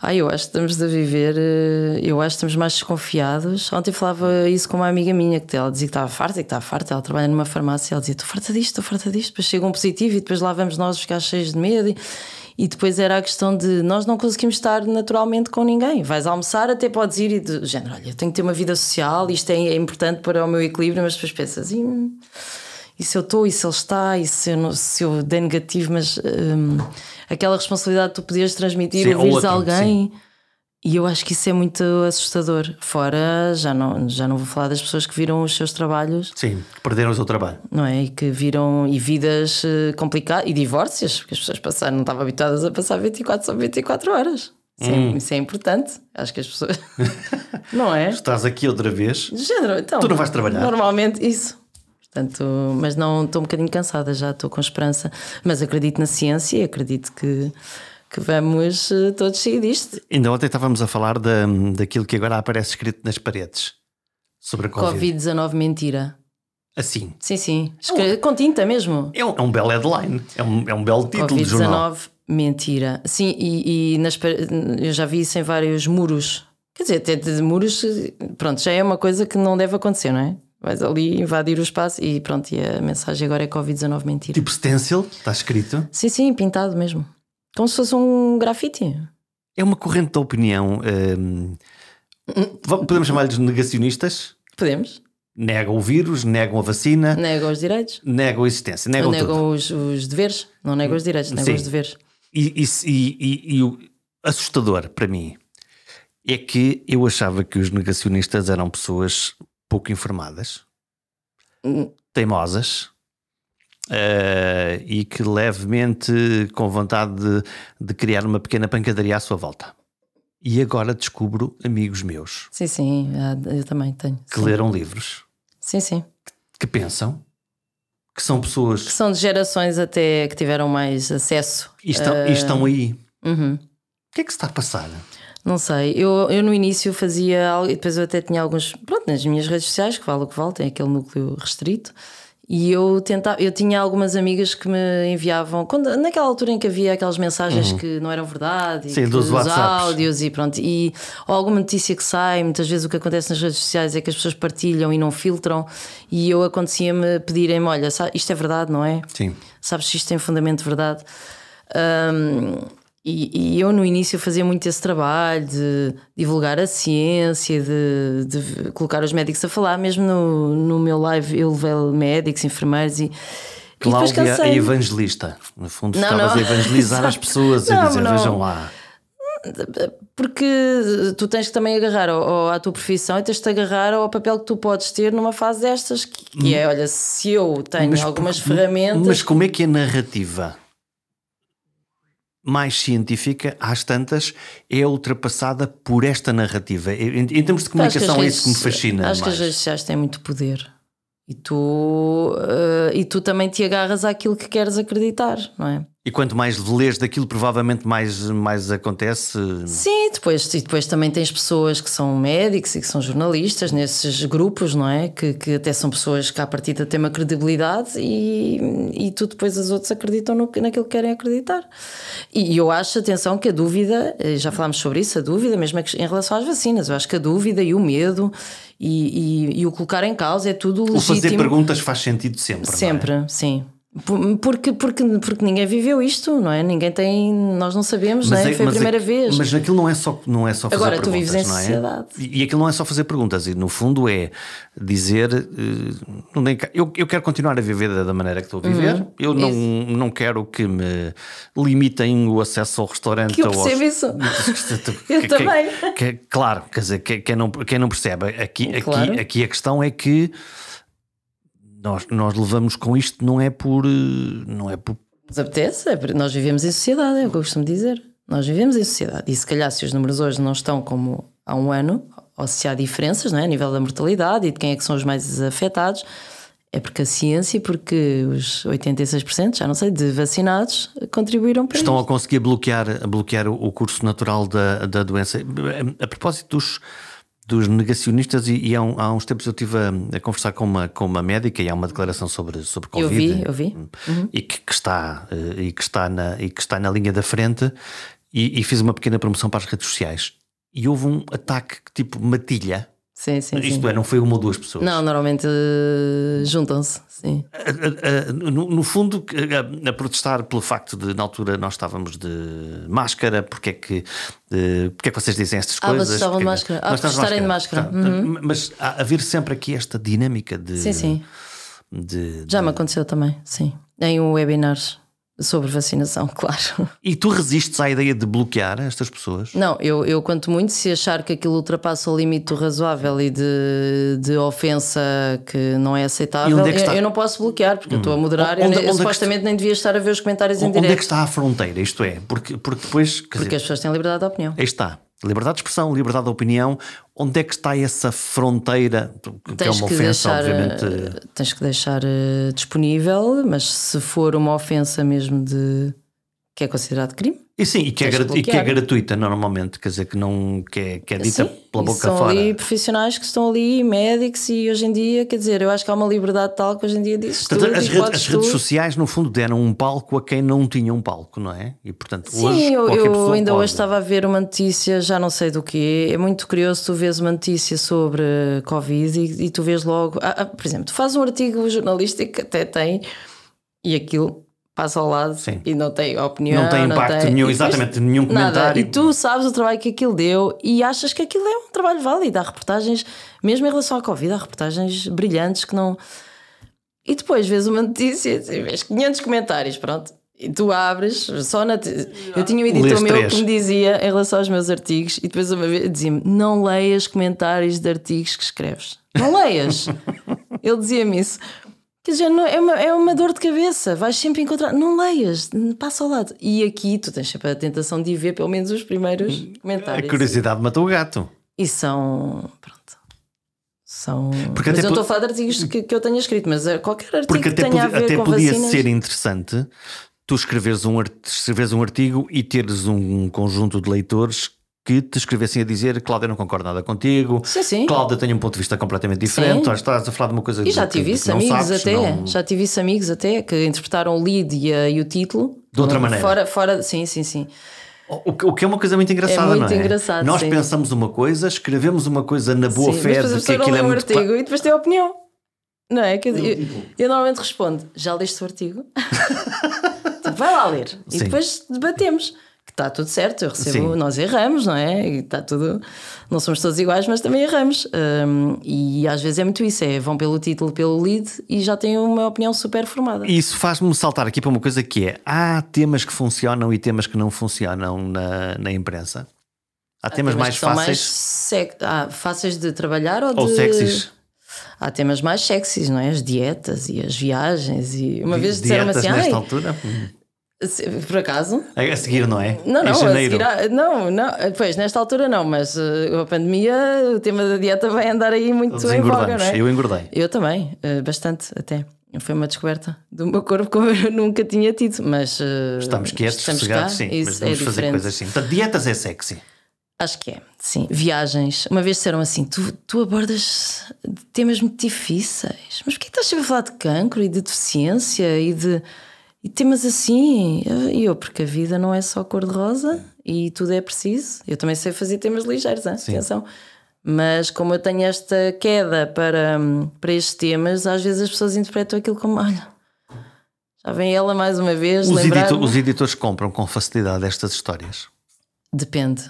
Ah, eu acho que estamos a viver, eh, eu acho que estamos mais desconfiados. Ontem falava isso com uma amiga minha, que ela dizia que estava farta, que estava farta, ela trabalha numa farmácia, ela dizia: Estou farta disto, estou farta disto. Depois chega um positivo e depois lá vamos nós ficar cheios de medo. E, e depois era a questão de nós não conseguimos estar naturalmente com ninguém. Vais almoçar, até podes ir e de género, olha, eu tenho que ter uma vida social, isto é, é importante para o meu equilíbrio, mas depois pensas, e, e se eu estou, e se ele está, e se eu, se eu der negativo, mas hum, aquela responsabilidade que tu podias transmitir, Sim, ouvires outro, alguém. E eu acho que isso é muito assustador. Fora, já não, já não vou falar das pessoas que viram os seus trabalhos, Sim, perderam o seu trabalho. não é? E que viram e vidas eh, complicadas e divórcios, porque as pessoas passaram, não estavam habituadas a passar 24 sobre 24 horas. Isso, é, isso é importante. Acho que as pessoas. não é? Estás aqui outra vez. De género, então. Tu não vais trabalhar. Normalmente, isso. Portanto, mas não estou um bocadinho cansada já, estou com esperança. Mas acredito na ciência e acredito que, que vamos eh, todos sair disto. Ainda ontem estávamos a falar da, daquilo que agora aparece escrito nas paredes sobre a Covid. Covid-19 mentira. Assim. Sim, sim. Escre- Com tinta mesmo. É um, é um belo headline. É um, é um belo título de jornal. Covid-19 mentira. Sim, e, e nas, eu já vi isso em vários muros. Quer dizer, até de muros, pronto, já é uma coisa que não deve acontecer, não é? Vais ali invadir o espaço e pronto, e a mensagem agora é Covid-19 mentira. Tipo stencil, está escrito. Sim, sim, pintado mesmo. Como se fosse um grafite. É uma corrente de opinião. hum, podemos chamar-lhes negacionistas. Podemos. Negam o vírus, negam a vacina, Negam os direitos. negam a existência, negam, negam os, os deveres. Não negam os direitos, negam Sim. os deveres. E- e- e- e o assustador para mim é que eu achava que os negacionistas eram pessoas pouco informadas, Hum. teimosas eh, e que levemente com vontade de, de criar uma pequena pancadaria à sua volta. E agora descubro amigos meus Sim, sim, ah, eu também tenho. que sim. leram livros, sim, sim. que pensam, que são pessoas Que são de gerações até que tiveram mais acesso. e estão, e estão aí. Uhum. O que é que se está a passar? Não sei, eu, eu no início fazia algo, e depois eu até tinha alguns, pronto, nas minhas redes sociais, que vale o que vale, tem aquele núcleo restrito, e eu tentava, eu tinha algumas amigas que me enviavam, quando, naquela altura em que havia aquelas mensagens que não eram verdade, e Uhum. Sim, dos os áudios e pronto, e ou alguma notícia que sai, muitas vezes o que acontece nas redes sociais é que as pessoas partilham e não filtram, e eu acontecia-me pedirem-me, olha, isto é verdade, não é? Sim. sabes se isto tem fundamento de verdade. Hum, e, e eu no início fazia muito esse trabalho de divulgar a ciência, de, de colocar os médicos a falar, mesmo no, no meu live eu levei médicos, enfermeiros e, e Cláudia, a evangelista. No fundo, Não, estavas não. a evangelizar as pessoas e a Não, dizer: não. vejam lá. Porque tu tens que também agarrar ao- ao- à tua profissão e tens de agarrar ao papel que tu podes ter numa fase destas, que, que é, olha, se eu tenho Mas algumas porque- ferramentas. Mas como é que a narrativa mais científica, às tantas, é ultrapassada por esta narrativa? Em, em termos de que comunicação, é isso que me fascina. Acho que mais. as redes sociais têm muito poder. E tu, eh, e tu também te agarras àquilo que queres acreditar, não é? E quanto mais lês daquilo, provavelmente mais, mais acontece. Sim, depois, e depois também tens pessoas que são médicos e que são jornalistas nesses grupos, não é? Que, que até são pessoas que à partida têm uma credibilidade e, e tu depois as outras acreditam no, naquilo que querem acreditar. E eu acho, atenção, que a dúvida, eh, já falámos sobre isso, a dúvida, mesmo é que em relação às vacinas, eu acho que a dúvida e o medo e, e, e o colocar em causa é tudo O legítimo. fazer perguntas faz sentido sempre. é? Sempre, sim. Por- Porque, porque, porque ninguém viveu isto, não é? Ninguém tem. Nós não sabemos, não é? é- Foi a primeira é- vez. Mas aquilo não é só, não é só fazer Agora, tu perguntas, vives em é? sociedade. E, e aquilo não é só fazer perguntas, e no fundo é dizer: eh, eu, eu quero continuar a viver da, maneira que estou a viver, Uhum. eu não, não quero que me limitem o acesso ao restaurante. Que eu ou aos- percebo isso. Que- Eu que- também. que- claro, quer dizer, que- quem não, quem não percebe, aqui, Claro. aqui, aqui a questão é que nós, nós levamos com isto, não é por. eh, Não é por Nos apetece, é porque nós vivemos em sociedade, é o que eu costumo dizer. Nós vivemos em sociedade. E se calhar, se os números hoje não estão como há um ano, ou se há diferenças não é? a nível da mortalidade e de quem é que são os mais afetados, é porque a ciência e porque os 86%, já não sei, de vacinados contribuíram para estão a isto. conseguir bloquear, a bloquear o, o curso natural da, da doença. A, propósito dos, dos negacionistas, e, e há, um- há uns tempos eu estive a, a conversar com uma, com uma médica e há uma declaração sobre, sobre Eu Covid. vi, eu vi. E que, que está, eh, e, que está na, e que está na linha da frente. e, e fiz uma pequena promoção para as redes sociais. E houve um ataque tipo matilha. Sim, sim, Isto sim. é, não foi uma ou duas pessoas. Não, normalmente eh, juntam-se, sim. No, no fundo, a, protestar pelo facto de, na altura, nós estávamos de máscara, porque é que, eh, porque é que vocês dizem estas Ah, vocês coisas? estavam de máscara. Ah, estarem de máscara. Uhum. Tá, Mas há haver sempre aqui esta dinâmica de. Sim, sim. de- Já de- me aconteceu também, sim. Em webinars sobre vacinação, claro. E tu resistes à ideia de bloquear estas pessoas? Não, eu, eu quanto muito, se achar que aquilo ultrapassa o limite do razoável e de, de ofensa que não é aceitável, onde é eu, está? eu não posso bloquear, porque eu estou a moderar. Onde- eu, onde eu é que supostamente nem devia estar a ver os comentários em Onde é que direto. está a fronteira? Isto é, porque, porque depois. Porque dizer, as pessoas têm liberdade de opinião. aí está. Liberdade de expressão, liberdade de opinião. Onde é que está essa fronteira? Que é Tens uma que, ofensa, deixar, obviamente. eh, tens que deixar eh, disponível, mas se for uma ofensa mesmo de que é considerado crime, E sim, e que, é, e que é gratuita normalmente, quer dizer, que, não, que, é, que é dita Sim, pela boca são fora. ali profissionais que estão ali, médicos, e hoje em dia, quer dizer, eu acho que há uma liberdade tal que hoje em dia Portanto, tudo as, as redes sociais, no fundo, deram um palco a quem não tinha um palco, não é? E portanto, Sim, hoje eu, eu ainda pode. hoje estava a ver uma notícia, já não sei do que é muito curioso tu vês uma notícia sobre Covid e, e tu vês logo, ah, ah, por exemplo, tu fazes um artigo jornalístico que até tem e aquilo passa ao lado Sim. e não tem opinião, Não tem impacto tem- nenhum, exatamente, nenhum Nada. comentário. E tu sabes o trabalho que aquilo deu e achas que aquilo é um trabalho válido. Há reportagens, mesmo em relação à Covid, há reportagens brilhantes que não. E depois vês uma notícia e vês 500 comentários, pronto. E tu abres, só na. Eu tinha um editor meu três. que me dizia em relação aos meus artigos, e depois uma vez dizia-me: não leias comentários de artigos que escreves. Não leias. Ele dizia-me isso. Quer dizer, é, uma, é uma dor de cabeça, vais sempre encontrar. Não leias, passa ao lado. E aqui tu tens sempre a tentação de ver pelo menos os primeiros A comentários. curiosidade matou o gato. E são. Pronto. São. Porque mas eu estou a falar de artigos que, que eu tenha escrito, mas eh, qualquer artigo Porque que tenha a ver até com podia vacinas. ser interessante tu escreveres um, escreveres um artigo e teres um conjunto de leitores que te escrevessem a dizer Cláudia não concordo nada contigo, Sim, sim. Cláudia tem um ponto de vista completamente diferente, ou estás a falar de uma coisa E já que- tive que isso, não amigos sabes, até. não- Já tive isso, amigos até, que interpretaram o lead e, a- e o título. De outra maneira. Fora, fora, sim, sim, sim. O que, que é uma coisa muito engraçada, É muito não é? engraçado, Nós sim. pensamos uma coisa, escrevemos uma coisa na boa Sim, fé de que aquilo é um muito. artigo e depois tem a opinião. Não é? Quer dizer, eu, eu normalmente respondo: já leste o artigo? Tipo, Vai lá ler. E Sim. depois debatemos. Está tudo certo, eu recebo, Sim. nós erramos, não é? E está tudo. Não somos todos iguais, mas também erramos. Hum, e às vezes é muito isso: é vão pelo título, pelo lead e já têm uma opinião super formada. E Isso faz-me saltar aqui para uma coisa que é: há temas que funcionam e temas que não funcionam na, na imprensa. Há, temas, mais fáceis mais sec- ah, fáceis de trabalhar ou, ou de... sexys. Há temas mais sexys, não é? As dietas e as viagens. E uma vez disseram assim: nesta altura? Por acaso? A seguir, não é? Não, em não, a janeiro. seguir há- não, não, pois nesta altura não, mas uh, a pandemia, o tema da dieta vai andar aí muito Todos em voga, engordamos. não é? Eu engordei. Eu também, uh, bastante até. Foi uma descoberta do meu corpo como eu nunca tinha tido, mas uh, Estamos quietos, estamos sossegados, sim. Mas é vamos fazer diferente. coisas assim. Portanto, dietas é sexy. Acho que é, sim. Viagens. Uma vez disseram assim: tu, tu abordas temas muito difíceis, mas porquê estás sempre a falar de cancro e de deficiência e de e temas assim? E eu, porque a vida não é só cor-de-rosa e tudo é preciso. Eu também sei fazer temas ligeiros, hein? atenção. Mas como eu tenho esta queda para, para estes temas, às vezes as pessoas interpretam aquilo como: olha, já vem ela mais uma vez. Os, lembrar edito- os editores compram com facilidade estas histórias. Depende.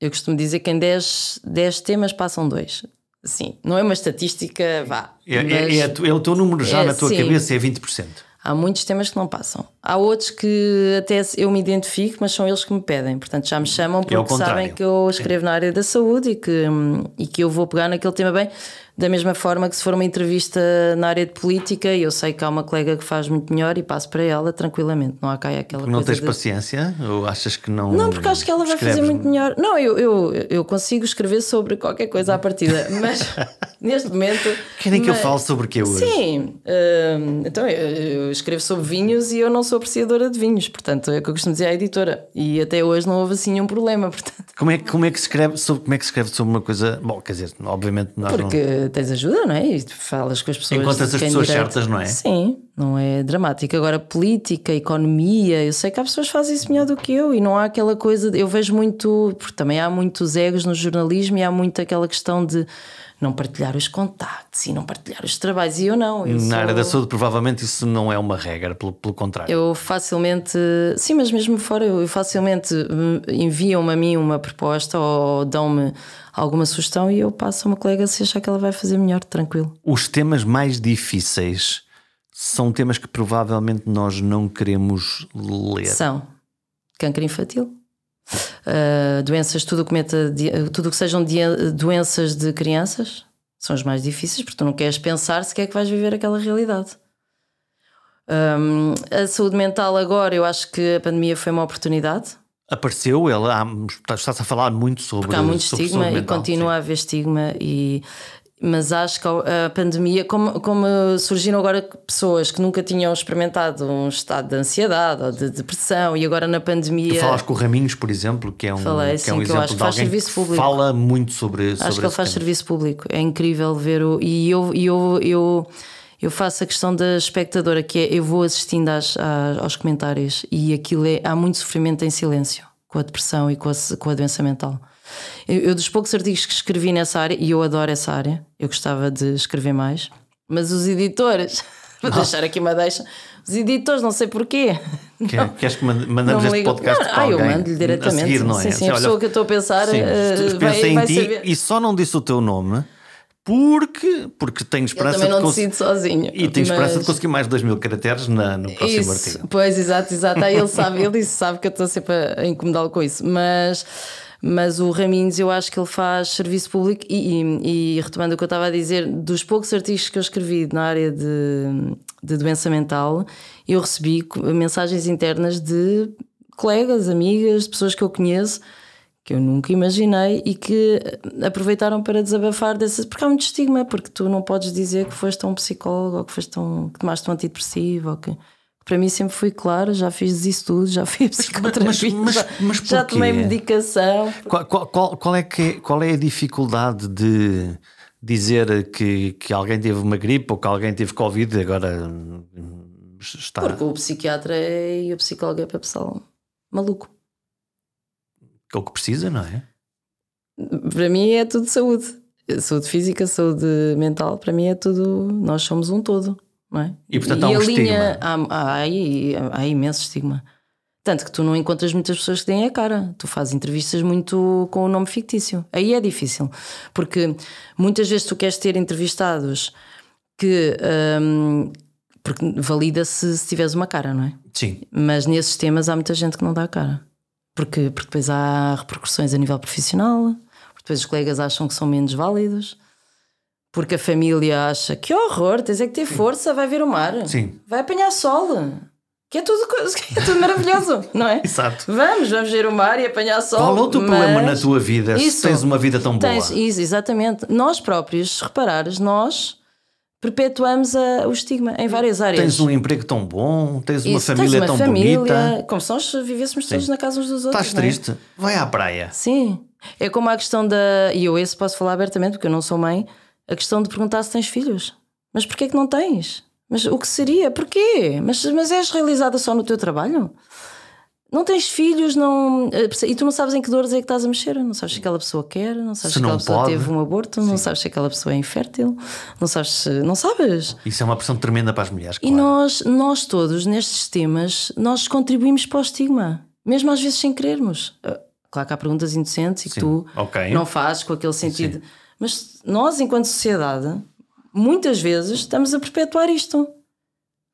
Eu costumo dizer que em 10, 10 temas passam dois. Sim, não é uma estatística, vá. É, é- é é o teu número já É, na tua sim. cabeça, é 20%. Há muitos temas que não passam. Há outros que até eu me identifico, mas são eles que me pedem. Portanto, já me chamam É porque sabem contrário. que eu escrevo na área da saúde e que, hum, e que eu vou pegar naquele tema bem. Da mesma forma que se for uma entrevista na área de política, eu sei que há uma colega que faz muito melhor e passo para ela tranquilamente. Não há cá aquela Não coisa tens de... paciência? Ou achas que não. Não, porque acho que ela vai fazer muito melhor. Não, eu, eu, eu consigo escrever sobre qualquer coisa à partida, mas neste momento. Querem que eu fale sobre o que hoje? Sim, hum, então eu, eu escrevo sobre vinhos e eu não sou apreciadora de vinhos, portanto é o que eu costumo dizer à editora. E até hoje não houve assim nenhum problema, portanto, Como é, que- como é que se escreve sobre, como é que se escreve sobre uma coisa? Bom, quer dizer, obviamente nós não. porque tens ajuda, não é? E falas com as pessoas. Encontras as pessoas certas, não é? Sim, Não é dramático. Agora, política, economia, eu sei que há pessoas que fazem isso melhor do que eu e não há aquela coisa. De, eu vejo muito, porque também há muitos egos no jornalismo e há muito aquela questão de não partilhar os contactos e não partilhar os trabalhos. E eu não. Eu Na sou... área da saúde, provavelmente isso não é uma regra, pelo, pelo contrário. Eu facilmente, sim, mas mesmo fora, eu facilmente hum, enviam-me a mim uma proposta ou dão-me alguma sugestão e eu passo a uma colega se achar que ela vai fazer melhor, tranquilo. Os temas mais difíceis são temas que provavelmente nós não queremos ler. São câncer infantil, uh, doenças, tudo que, meta, tudo que sejam doenças de crianças são os mais difíceis, porque tu não queres pensar se quer que vais viver aquela realidade. Um, a saúde mental agora, eu acho que a pandemia foi uma oportunidade. Apareceu, ela está-se a falar muito sobre Porque há muito sobre estigma e continua sim. a haver estigma e mas acho que a pandemia, como, como surgiram agora pessoas que nunca tinham experimentado um estado de ansiedade ou de depressão e agora na pandemia. Tu falas com o Raminhos, por exemplo, que é um, Falei, que é um sim, que exemplo de alguém que público. fala muito sobre, sobre Acho que ele faz tema. serviço público. É incrível ver o. E eu, eu, eu, eu faço a questão da espectadora, que é eu vou assistindo às- aos comentários e aquilo é. Há muito sofrimento em silêncio com a depressão e com a, com a doença mental. Eu, eu, dos poucos artigos que escrevi nessa área, e eu adoro essa área, eu gostava de escrever mais, mas os editores, vou deixar aqui uma deixa, os editores, não sei porquê. Quer- Queres que mandamos este podcast Não, para ah, eu alguém? mando-lhe diretamente. A seguir, não é? Sim, sim, Assim, a pessoa que eu estou a pensar sim, eh, vai, em vai ti saber. e só não disse o teu nome porque, porque tenho Eu esperança também não de decido sozinho. E tenho esperança de mas- conseguir mais de 2 mil caracteres na- no próximo Isso, artigo. pois, exato, exato. Aí ele sabe, ele sabe que eu estou sempre a incomodá-lo com isso. Mas, mas o Raminhos, eu acho que ele faz serviço público e, e- e retomando o que eu estava a dizer, dos poucos artigos que eu escrevi na área de, de doença mental, eu recebi mensagens internas de colegas, amigas, de pessoas que eu conheço que eu nunca imaginei e que aproveitaram para desabafar dessas. Porque há muito estigma, porque tu não podes dizer que foste um psicólogo ou que, foste um, que tomaste um antidepressivo ou que. Para mim sempre foi claro, já fiz isso tudo, já fui a psicoterapia, mas- já, mas já tomei medicação. Qual, qual- qual- é que, é- qual é a dificuldade de dizer que, que alguém teve uma gripe ou que alguém teve Covid e agora hum, está. Porque o psiquiatra é, e o psicólogo é para pessoal maluco. é o que precisa, não é? Para mim é tudo saúde. Saúde física, saúde mental, para mim é tudo. Nós somos um todo, não é? E, portanto, há um a linha, estigma. Há, há, aí- há imenso estigma. Tanto que tu não encontras muitas pessoas que têm a cara. Tu fazes entrevistas muito com o nome fictício. Aí é difícil. Porque muitas vezes tu queres ter entrevistados que. hum, porque valida-se se tiveres uma cara, não é? Sim. Mas nesses temas há muita gente que não dá a cara. Porque, porque depois há repercussões a nível profissional, porque depois os colegas acham que são menos válidos, porque a família acha que horror, tens é que ter força, vai ver o mar, Sim. vai apanhar sol, que é tudo, que é tudo maravilhoso, não é? Exato. Vamos, vamos ver o mar e apanhar sol. Qual é o teu problema na mas- tua vida se Isso. tens uma vida tão boa? Tens, isso, exatamente. Nós próprios, se reparares, nós perpetuamos a- o estigma em várias áreas. Tens um emprego tão bom, tens uma Isso, família tens uma tão família, bonita, Como se nós vivêssemos todos na casa uns dos outros. estás é? triste, vai à praia. Sim. É como a questão da. E eu esse posso falar abertamente, porque eu não sou mãe. A questão de perguntar se tens filhos. Mas porquê que não tens? Mas o que seria? Porquê? Mas, mas és realizada só no teu trabalho? Não tens filhos, não. E tu não sabes em que dores é que estás a mexer. Não sabes se aquela pessoa quer, não sabes Se se, aquela pessoa pode. teve um aborto, não sabes se aquela pessoa é infértil, não sabes se. Não sabes. Isso é uma pressão tremenda para as mulheres, E claro. nós, nós todos, nestes temas, nós contribuímos para o estigma, mesmo às vezes sem querermos. Ah, Claro que há perguntas indecentes e que Sim, tu ok. não fazes com aquele sentido. Mas nós, enquanto sociedade, muitas vezes estamos a perpetuar isto.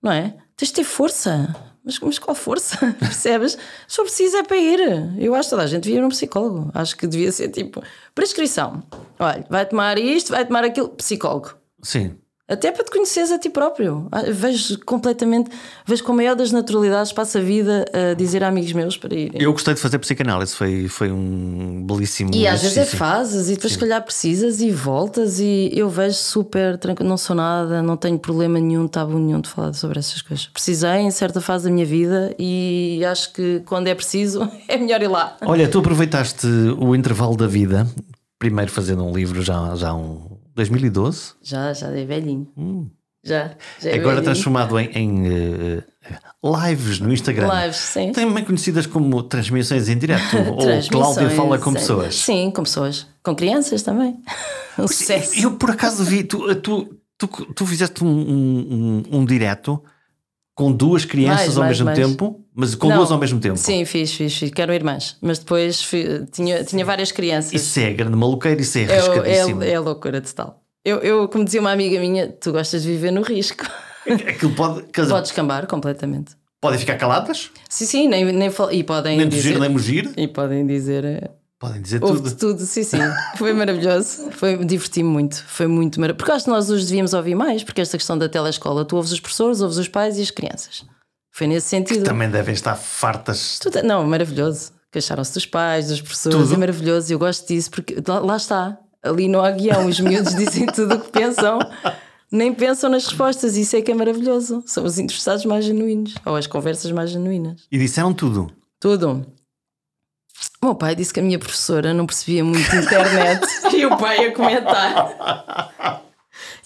Não é? Tens de ter força. Mas, mas qual força? Percebes? Só precisa é para ir. Eu acho que toda a gente devia ir um psicólogo. Acho que devia ser tipo prescrição. Olha, vai tomar isto, vai tomar aquilo. Psicólogo. Sim. Até para te conheceres a ti próprio. Ah, Vejo completamente, vejo com a maior das naturalidades, passo a vida a dizer a amigos meus para irem. Eu gostei de fazer psicanálise, foi, foi um belíssimo E às vezes é fases, e depois se calhar precisas e voltas, e eu vejo super tranquilo, não sou nada, não tenho problema nenhum, tabu nenhum de falar sobre essas coisas. Precisei em certa fase da minha vida e acho que quando é preciso é melhor ir lá. Olha, tu aproveitaste o intervalo da vida, primeiro fazendo um livro já, já um 2012. Já, já é velhinho. Hum, Já. já é Agora velhinho. transformado em, em, eh, lives no Instagram. Lives, sim. Também conhecidas como transmissões em direto. ou Cláudia fala com é. pessoas. Sim, com pessoas. Com crianças também. Um sucesso. Eu por acaso vi, tu, tu, tu, tu fizeste um, um, um, um direto com duas crianças Mais, ao mais, mesmo mais. tempo, mas com Não, duas ao mesmo tempo. Sim, fiz, fiz, fiz. Que eram irmãs. Mas depois fi- tinha, tinha várias crianças. Isso é grande maluqueiro, isso é É, o- arriscadíssimo. é, é a loucura total. Eu, eu, como dizia uma amiga minha, tu gostas de viver no risco. Aquilo pode, quer dizer, Podes cambar completamente. podem ficar caladas, Sim, sim, nem, nem e podem nem dizer. nem mugir, E podem dizer. Podem dizer Houve tudo. tudo, sim, sim. Foi maravilhoso. Foi, diverti-me muito. Foi muito maravilhoso. Porque acho que nós os devíamos ouvir mais, porque esta questão da telescola, tu ouves os professores, ouves os pais e as crianças. Foi nesse sentido. Também devem estar fartas. Tudo- não, maravilhoso. Queixaram-se dos pais, dos professores, Tudo. é maravilhoso. Eu gosto disso porque lá, lá está. Ali não há guião, os miúdos dizem tudo o que pensam, nem pensam nas respostas. Isso é que é maravilhoso. São os interessados mais genuínos, ou as conversas mais genuínas. E disseram tudo. Tudo. O meu pai disse que a minha professora não percebia muito de internet e o pai a comentar.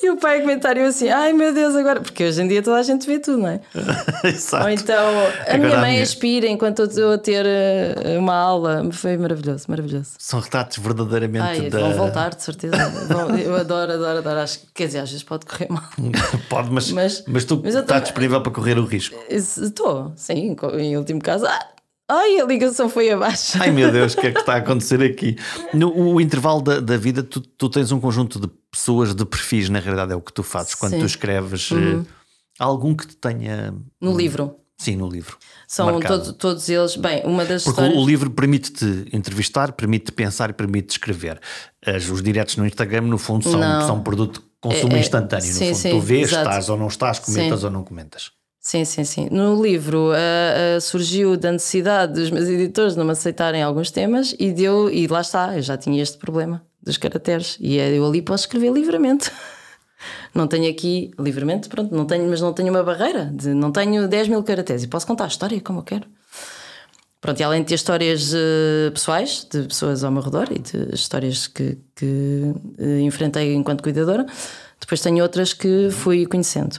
E o pai a comentar e eu assim, ai meu Deus, agora. Porque hoje em dia toda a gente vê tudo, não é? Exato. Ou então a Agora minha a mãe minha- aspira enquanto eu estou a ter eh, uma aula. Foi maravilhoso, maravilhoso. São retratos verdadeiramente Ai, da. vão voltar, de certeza. Eu adoro, adoro, adoro. Acho, que- quer dizer, às vezes pode correr mal. Pode, mas, mas, Mas- tu mas estás também- disponível para correr o risco. Estou, sim, em último caso. Ah, ai, a ligação foi abaixo. Ai meu Deus, o que é que está a acontecer aqui? No o intervalo da, da vida, tu, tu tens um conjunto de pessoas de perfis, na realidade é o que tu fazes quando Sim. Uhum. tu escreves. eh, Algum que te tenha. No livro. Sim, no livro. São todos, eles. Bem, uma das Porque histórias. o livro permite-te entrevistar, permite-te pensar e permite-te escrever. As- os diretos no Instagram, no fundo, são, Não. são um produto de consumo É- é- instantâneo. No sim, fundo, sim, tu vês, exato. estás ou não estás, comentas Sim. ou não comentas. Sim, sim, sim. No livro ah, ah, surgiu da necessidade dos meus editores não me aceitarem alguns temas e deu, e lá está, eu já tinha este problema dos caracteres. E é, eu ali posso escrever livremente. Não tenho aqui, livremente, pronto, não tenho, mas não tenho uma barreira, de, não tenho 10 mil caracteres e posso contar a história como eu quero. Pronto, e além de ter histórias eh, pessoais, de pessoas ao meu redor e de histórias que, que eh, enfrentei enquanto cuidadora, depois tenho outras que fui conhecendo.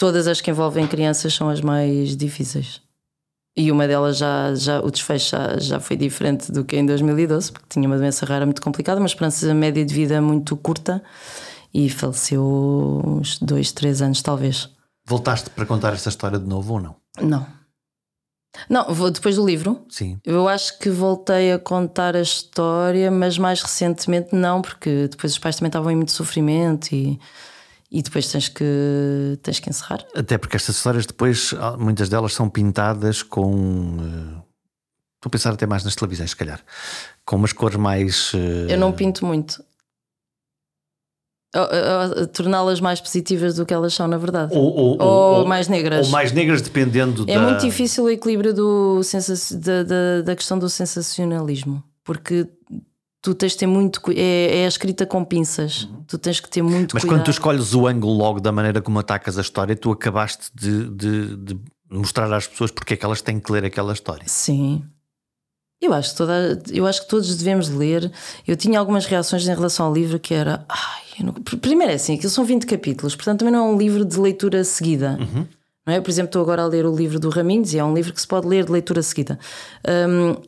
Todas as que envolvem crianças são as mais difíceis. E uma delas já, já o desfecho já, já foi diferente do que em 2012, porque tinha uma doença rara muito complicada, uma esperança média de vida muito curta e faleceu uns dois, três anos, talvez. Voltaste para contar esta história de novo ou não? Não. Não, vou depois do livro. Sim. Eu acho que voltei a contar a história, mas mais recentemente não, porque depois os pais também estavam em muito sofrimento e, e depois tens que, tens que encerrar. Até porque estas histórias depois, ah, muitas delas são pintadas com. eh, Estou a pensar até mais nas televisões, se calhar. Com umas cores mais. eh, Eu não pinto muito. Torná-las mais positivas do que elas são, na verdade. Ou, ou- Ou ou- mais negras. Ou mais negras, dependendo É da. muito difícil o equilíbrio do da, da, da questão do sensacionalismo, porque tu tens de ter muito. É, é a escrita com pinças. Tu tens que ter muito Mas cuidado. quando tu escolhes o ângulo logo da maneira como atacas a história, tu acabaste de, de- de mostrar às pessoas porque é que elas têm que ler aquela história. Sim. Eu acho, que toda, eu acho que todos devemos ler. Eu tinha algumas reações em relação ao livro que era. Ai, não- Primeiro é assim, aquilo são 20 capítulos, portanto também não é um livro de leitura seguida. Não é? Por exemplo, estou agora a ler o livro do Raminhos e é um livro que se pode ler de leitura seguida. Aqu-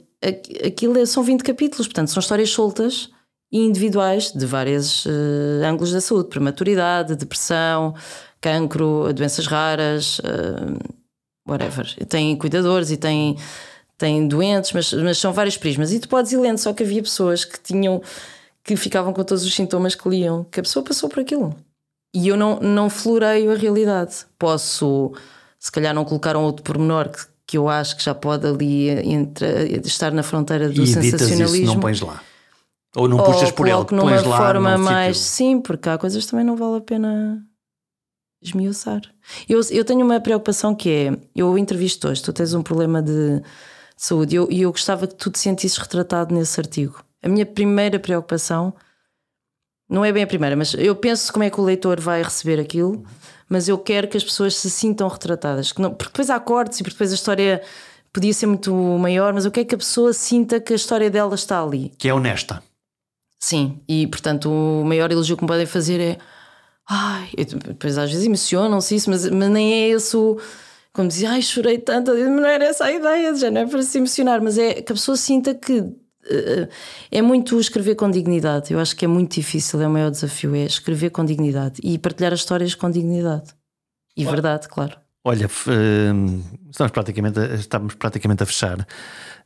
aquilo é- são 20 capítulos, portanto são histórias soltas e individuais de vários eh, ângulos da saúde: prematuridade, depressão, cancro, doenças raras. eh, whatever. Tem cuidadores e tem, tem doentes, mas, mas são vários prismas. E tu podes ir lendo, só que havia pessoas que tinham que ficavam com todos os sintomas que liam, que a pessoa passou por aquilo. E eu não, não floreio a realidade. Posso, se calhar, não colocar um outro pormenor que, que eu acho que já pode ali entre, estar na fronteira do e editas isso, sensacionalismo. não pões lá. Ou não puxas por ele, coloco numa pões lá forma mais. sítio. Sim, porque há coisas que também não vale a pena esmiuçar. Eu, eu tenho uma preocupação que é: eu entrevisto hoje, tu tens um problema de saúde e eu, e eu gostava que tu te sentisses retratado nesse artigo. A minha primeira preocupação. Não é bem a primeira, mas eu penso como é que o leitor vai receber aquilo, mas eu quero que as pessoas se sintam retratadas. Não, porque depois há cortes e porque depois a história podia ser muito maior, mas eu quero que a pessoa sinta que a história dela está ali. Que é honesta. Sim, e portanto o maior elogio que me podem fazer é Ai, depois às vezes emocionam-se isso, mas, mas nem é esse o. Como dizia, ai, chorei tanto, não era essa a ideia, já não é para se emocionar, mas é que a pessoa sinta que é muito escrever com dignidade. Eu acho que é muito difícil, é o maior desafio, é escrever com dignidade e partilhar as histórias com dignidade. E verdade, claro. Olha, hum, estamos praticamente, a, estamos praticamente a fechar.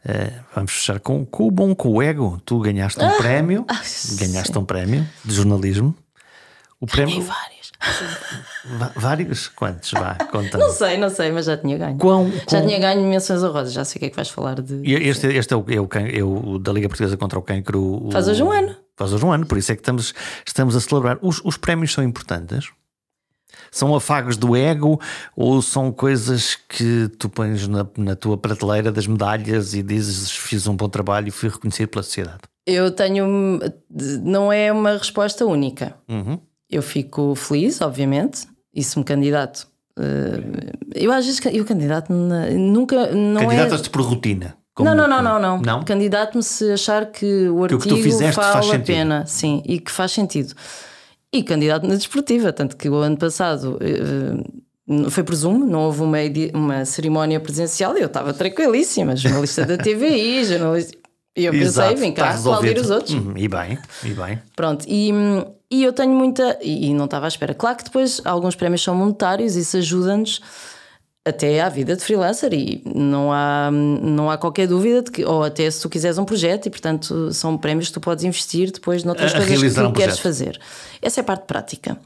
Eh, vamos fechar com, com o bom, com o ego. Tu ganhaste um prémio, ah, ganhaste um prémio de jornalismo. O prémio, vários, quantos? Vá, conta. Não sei, não sei, mas já tinha ganho. Quão, Já quão- tinha ganho menções honrosas, já sei o que é que vais falar de. Este, este é, o, é, o, é o da Liga Portuguesa contra o Cancro. o- Faz hoje um ano. Faz hoje um ano, por isso é que estamos, estamos a celebrar. Os, os prémios são importantes? São afagos do ego ou são coisas que tu pões na, na tua prateleira das medalhas e dizes fiz um bom trabalho e fui reconhecido pela sociedade? Eu tenho. Não é uma resposta única. Uhum. Eu fico feliz, obviamente, e se me candidato. eh, eu às vezes eu candidato nunca. Não é... Candidatas-te por rotina. Não, não, não, não, não. Não? Candidato-me se achar que o Que o artigo que tu fizeste vale faz a sentido. pena, sim, e que faz sentido. E candidato na desportiva, tanto que o ano passado eh, foi por Zoom, não houve uma, uma cerimónia presencial e eu estava tranquilíssima, jornalista da TVI, jornalista. E eu pensei, Exato, vem está cá, aplaudir os outros. Uhum, E bem, e bem. Pronto, e, e eu tenho muita. E, e não estava à espera. Claro que depois alguns prémios são monetários, isso ajuda-nos até à vida de freelancer e não há, não há qualquer dúvida de que, ou até se tu quiseres um projeto e portanto são prémios que tu podes investir depois noutras A- coisas que tu um queres projeto. fazer. Essa é a parte prática.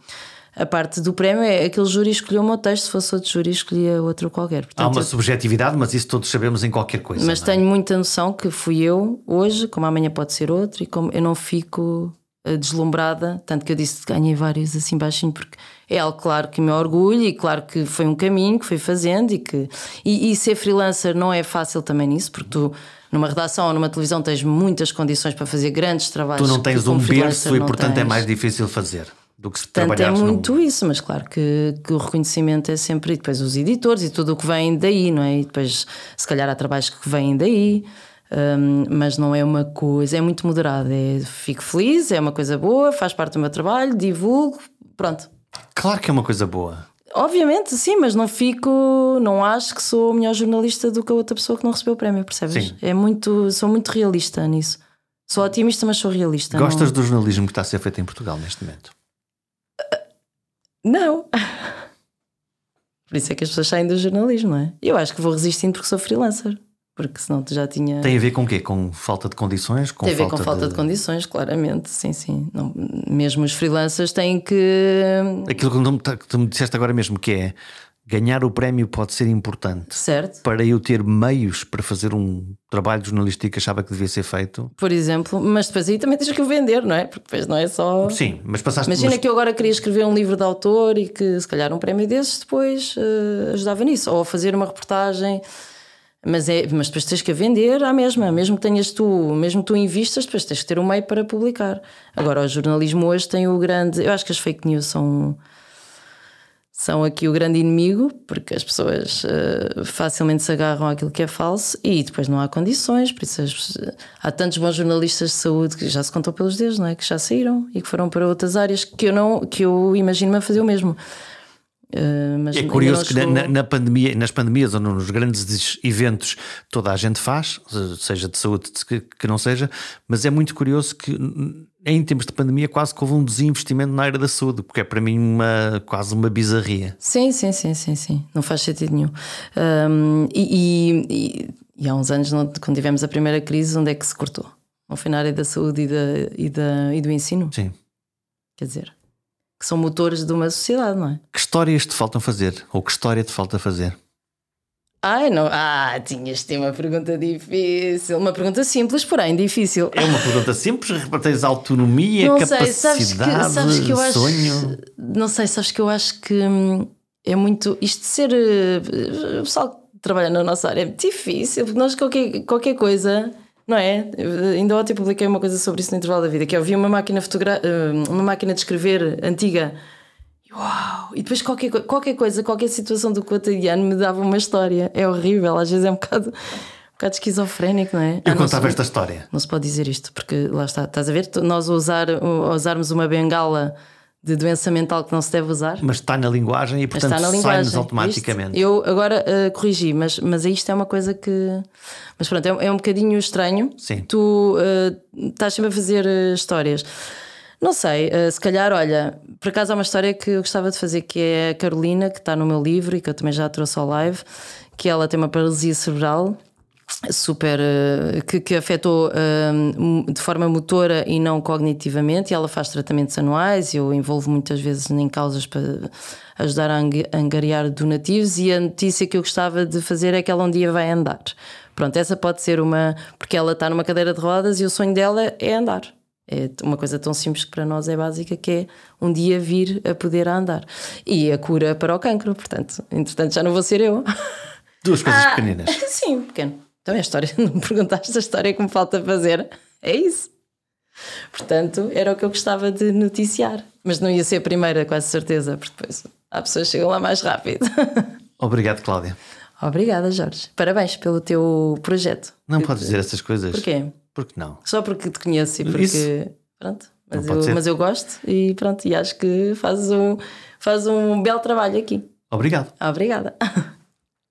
A parte do prémio é aquele júri escolheu o meu texto, se fosse outro júri escolhia outro qualquer. Há Portanto, uma eu- subjetividade, mas isso todos sabemos em qualquer coisa. mas é? tenho muita noção que fui eu hoje, como amanhã pode ser outro, e como eu não fico deslumbrada, tanto que eu disse que ganhei vários assim baixinho, porque é algo claro que me orgulho e claro que foi um caminho que fui fazendo e que e, e ser freelancer não é fácil também nisso, porque tu numa redação ou numa televisão tens muitas condições para fazer grandes trabalhos. Tu não tens um berço e, portanto, é tens. mais difícil fazer do que se Portanto, é trabalhares num- muito isso, mas claro que, que o reconhecimento é sempre. E depois os editores e tudo o que vem daí, não é? E depois, se calhar, há trabalhos que vêm daí, hum, mas não é uma coisa, é muito moderado. É, fico feliz, é uma coisa boa, faz parte do meu trabalho, divulgo, pronto. Claro que é uma coisa boa. Obviamente, sim, mas não fico, não acho que sou melhor jornalista do que a outra pessoa que não recebeu o prémio, percebes? Sim. É muito, sou muito realista nisso. Sou otimista, mas sou realista. Gostas não... do jornalismo que está a ser feito em Portugal neste momento? Não. Por isso é que as pessoas saem do jornalismo, não é? Eu acho que vou resistindo porque sou freelancer. Porque senão tu já tinha. Tem a ver com o quê? Com falta de condições? Com Tem a ver com falta de... condições, claramente. Sim, sim. Não, mesmo os freelancers têm que. Aquilo que tu, me- que tu me disseste agora mesmo, que é ganhar o prémio pode ser importante Certo? para eu ter meios para fazer um trabalho jornalístico que achava que devia ser feito. Por exemplo, mas depois aí também tens que o vender, não é? Porque depois não é só. Sim, mas passaste Imagina mas- que eu agora queria escrever um livro de autor e que se calhar um prémio desses depois eh, ajudava nisso. Ou fazer uma reportagem. Mas, é, mas depois tens que a vender à mesma, mesmo que tenhas tu, mesmo que tu invistas, depois tens que ter um meio para publicar. Agora, o jornalismo hoje tem o grande. Eu acho que as fake news são, são aqui o grande inimigo, porque as pessoas eh, facilmente se agarram àquilo que é falso e depois não há condições. Por isso as- há tantos bons jornalistas de saúde que já se contou pelos dedos, não é? Que já saíram e que foram para outras áreas que eu não que eu imagino-me a fazer o mesmo. Eh, É curioso que na, na- na pandemia, nas pandemias ou nos grandes eventos toda a gente faz, seja de saúde que, que não seja, mas é muito curioso que em tempos de pandemia quase que houve um desinvestimento na área da saúde, porque é para mim uma, quase uma bizarria. Sim, sim, sim, sim, sim. Não faz sentido nenhum. Ahm, e, e- e- há uns anos, quando tivemos a primeira crise, onde é que se cortou? Não foi na área da saúde e, da, e, da, e do ensino? Sim. Quer dizer, que são motores de uma sociedade, não é? Que histórias te faltam fazer? Ou que história te falta fazer? Ai, não. Ah, tinhas de uma pergunta difícil. Uma pergunta simples, porém difícil. É uma pergunta simples, tens autonomia, Não capacidade, sei, sabes que, sabes que eu acho. sonho. Não sei, sabes que eu acho que hum, é muito. Isto de ser. eh, O pessoal que trabalha na nossa área é muito difícil, porque nós qualquer, qualquer coisa. Não é? Eu Ainda ontem publiquei uma coisa sobre isso no intervalo da vida, que eu vi uma máquina fotogra eh, uma máquina de escrever antiga. E Uau! E depois qualquer, qualquer coisa, qualquer situação do cotidiano me dava uma história. É horrível, às vezes é um bocado, um bocado esquizofrénico, não é? Eu Ah, contava esta história. não se pode dizer isto, porque lá está, estás a ver? Nós usar, usarmos uma bengala de doença mental que não se deve usar. Mas está na linguagem e, portanto, sai-nos automaticamente. Isto, eu agora uh, corrigi, mas, mas isto é uma coisa que. Mas pronto, é, é um bocadinho estranho. Sim. Tu uh, estás sempre a fazer uh, histórias. Não sei, se calhar, olha, por acaso há uma história que eu gostava de fazer que é a Carolina, que está no meu livro e que eu também já trouxe ao live, que ela tem uma paralisia cerebral super uh, que, que afetou uh, de forma motora e não cognitivamente e ela faz tratamentos anuais eu envolvo muitas vezes em causas para ajudar a angariar donativos e a notícia que eu gostava de fazer é que ela um dia vai andar. Pronto, essa pode ser uma porque ela está numa cadeira de rodas e o sonho dela é andar. É uma coisa tão simples que para nós é básica que é um dia vir a poder andar. E a cura para o cancro, portanto entretanto já não vou ser eu. Duas coisas ah, pequeninas. Sim, pequeno. Então é a história, não me perguntaste a história que me falta fazer. É isso. Portanto, era o que eu gostava de noticiar. Mas não ia ser a primeira, quase certeza, porque depois há pessoas que chegam lá mais rápido. Obrigado, Cláudia. Obrigada, Jorge. Parabéns pelo teu projeto. Não podes dizer essas coisas. Porquê? Porque não. Só porque te conheço e porque. Isso? Pronto. Mas eu, mas eu gosto e pronto, e acho que fazes um, fazes um belo trabalho aqui. Obrigado. Obrigada.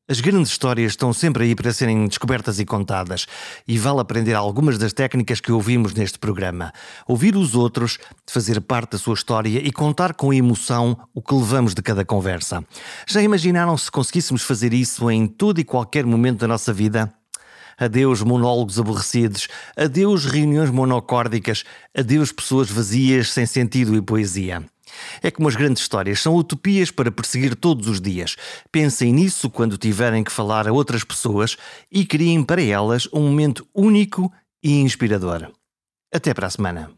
As grandes histórias estão sempre aí para serem descobertas e contadas, e vale aprender algumas das técnicas que ouvimos neste programa. Ouvir os outros, fazer parte da sua história e contar com emoção o que levamos de cada conversa. Já imaginaram se conseguíssemos fazer isso em todo e qualquer momento da nossa vida? Adeus monólogos aborrecidos, adeus reuniões monocórdicas, adeus pessoas vazias sem sentido e poesia. É como as grandes histórias, são utopias para perseguir todos os dias. Pensem nisso quando tiverem que falar a outras pessoas e criem para elas um momento único e inspirador. Até para a semana.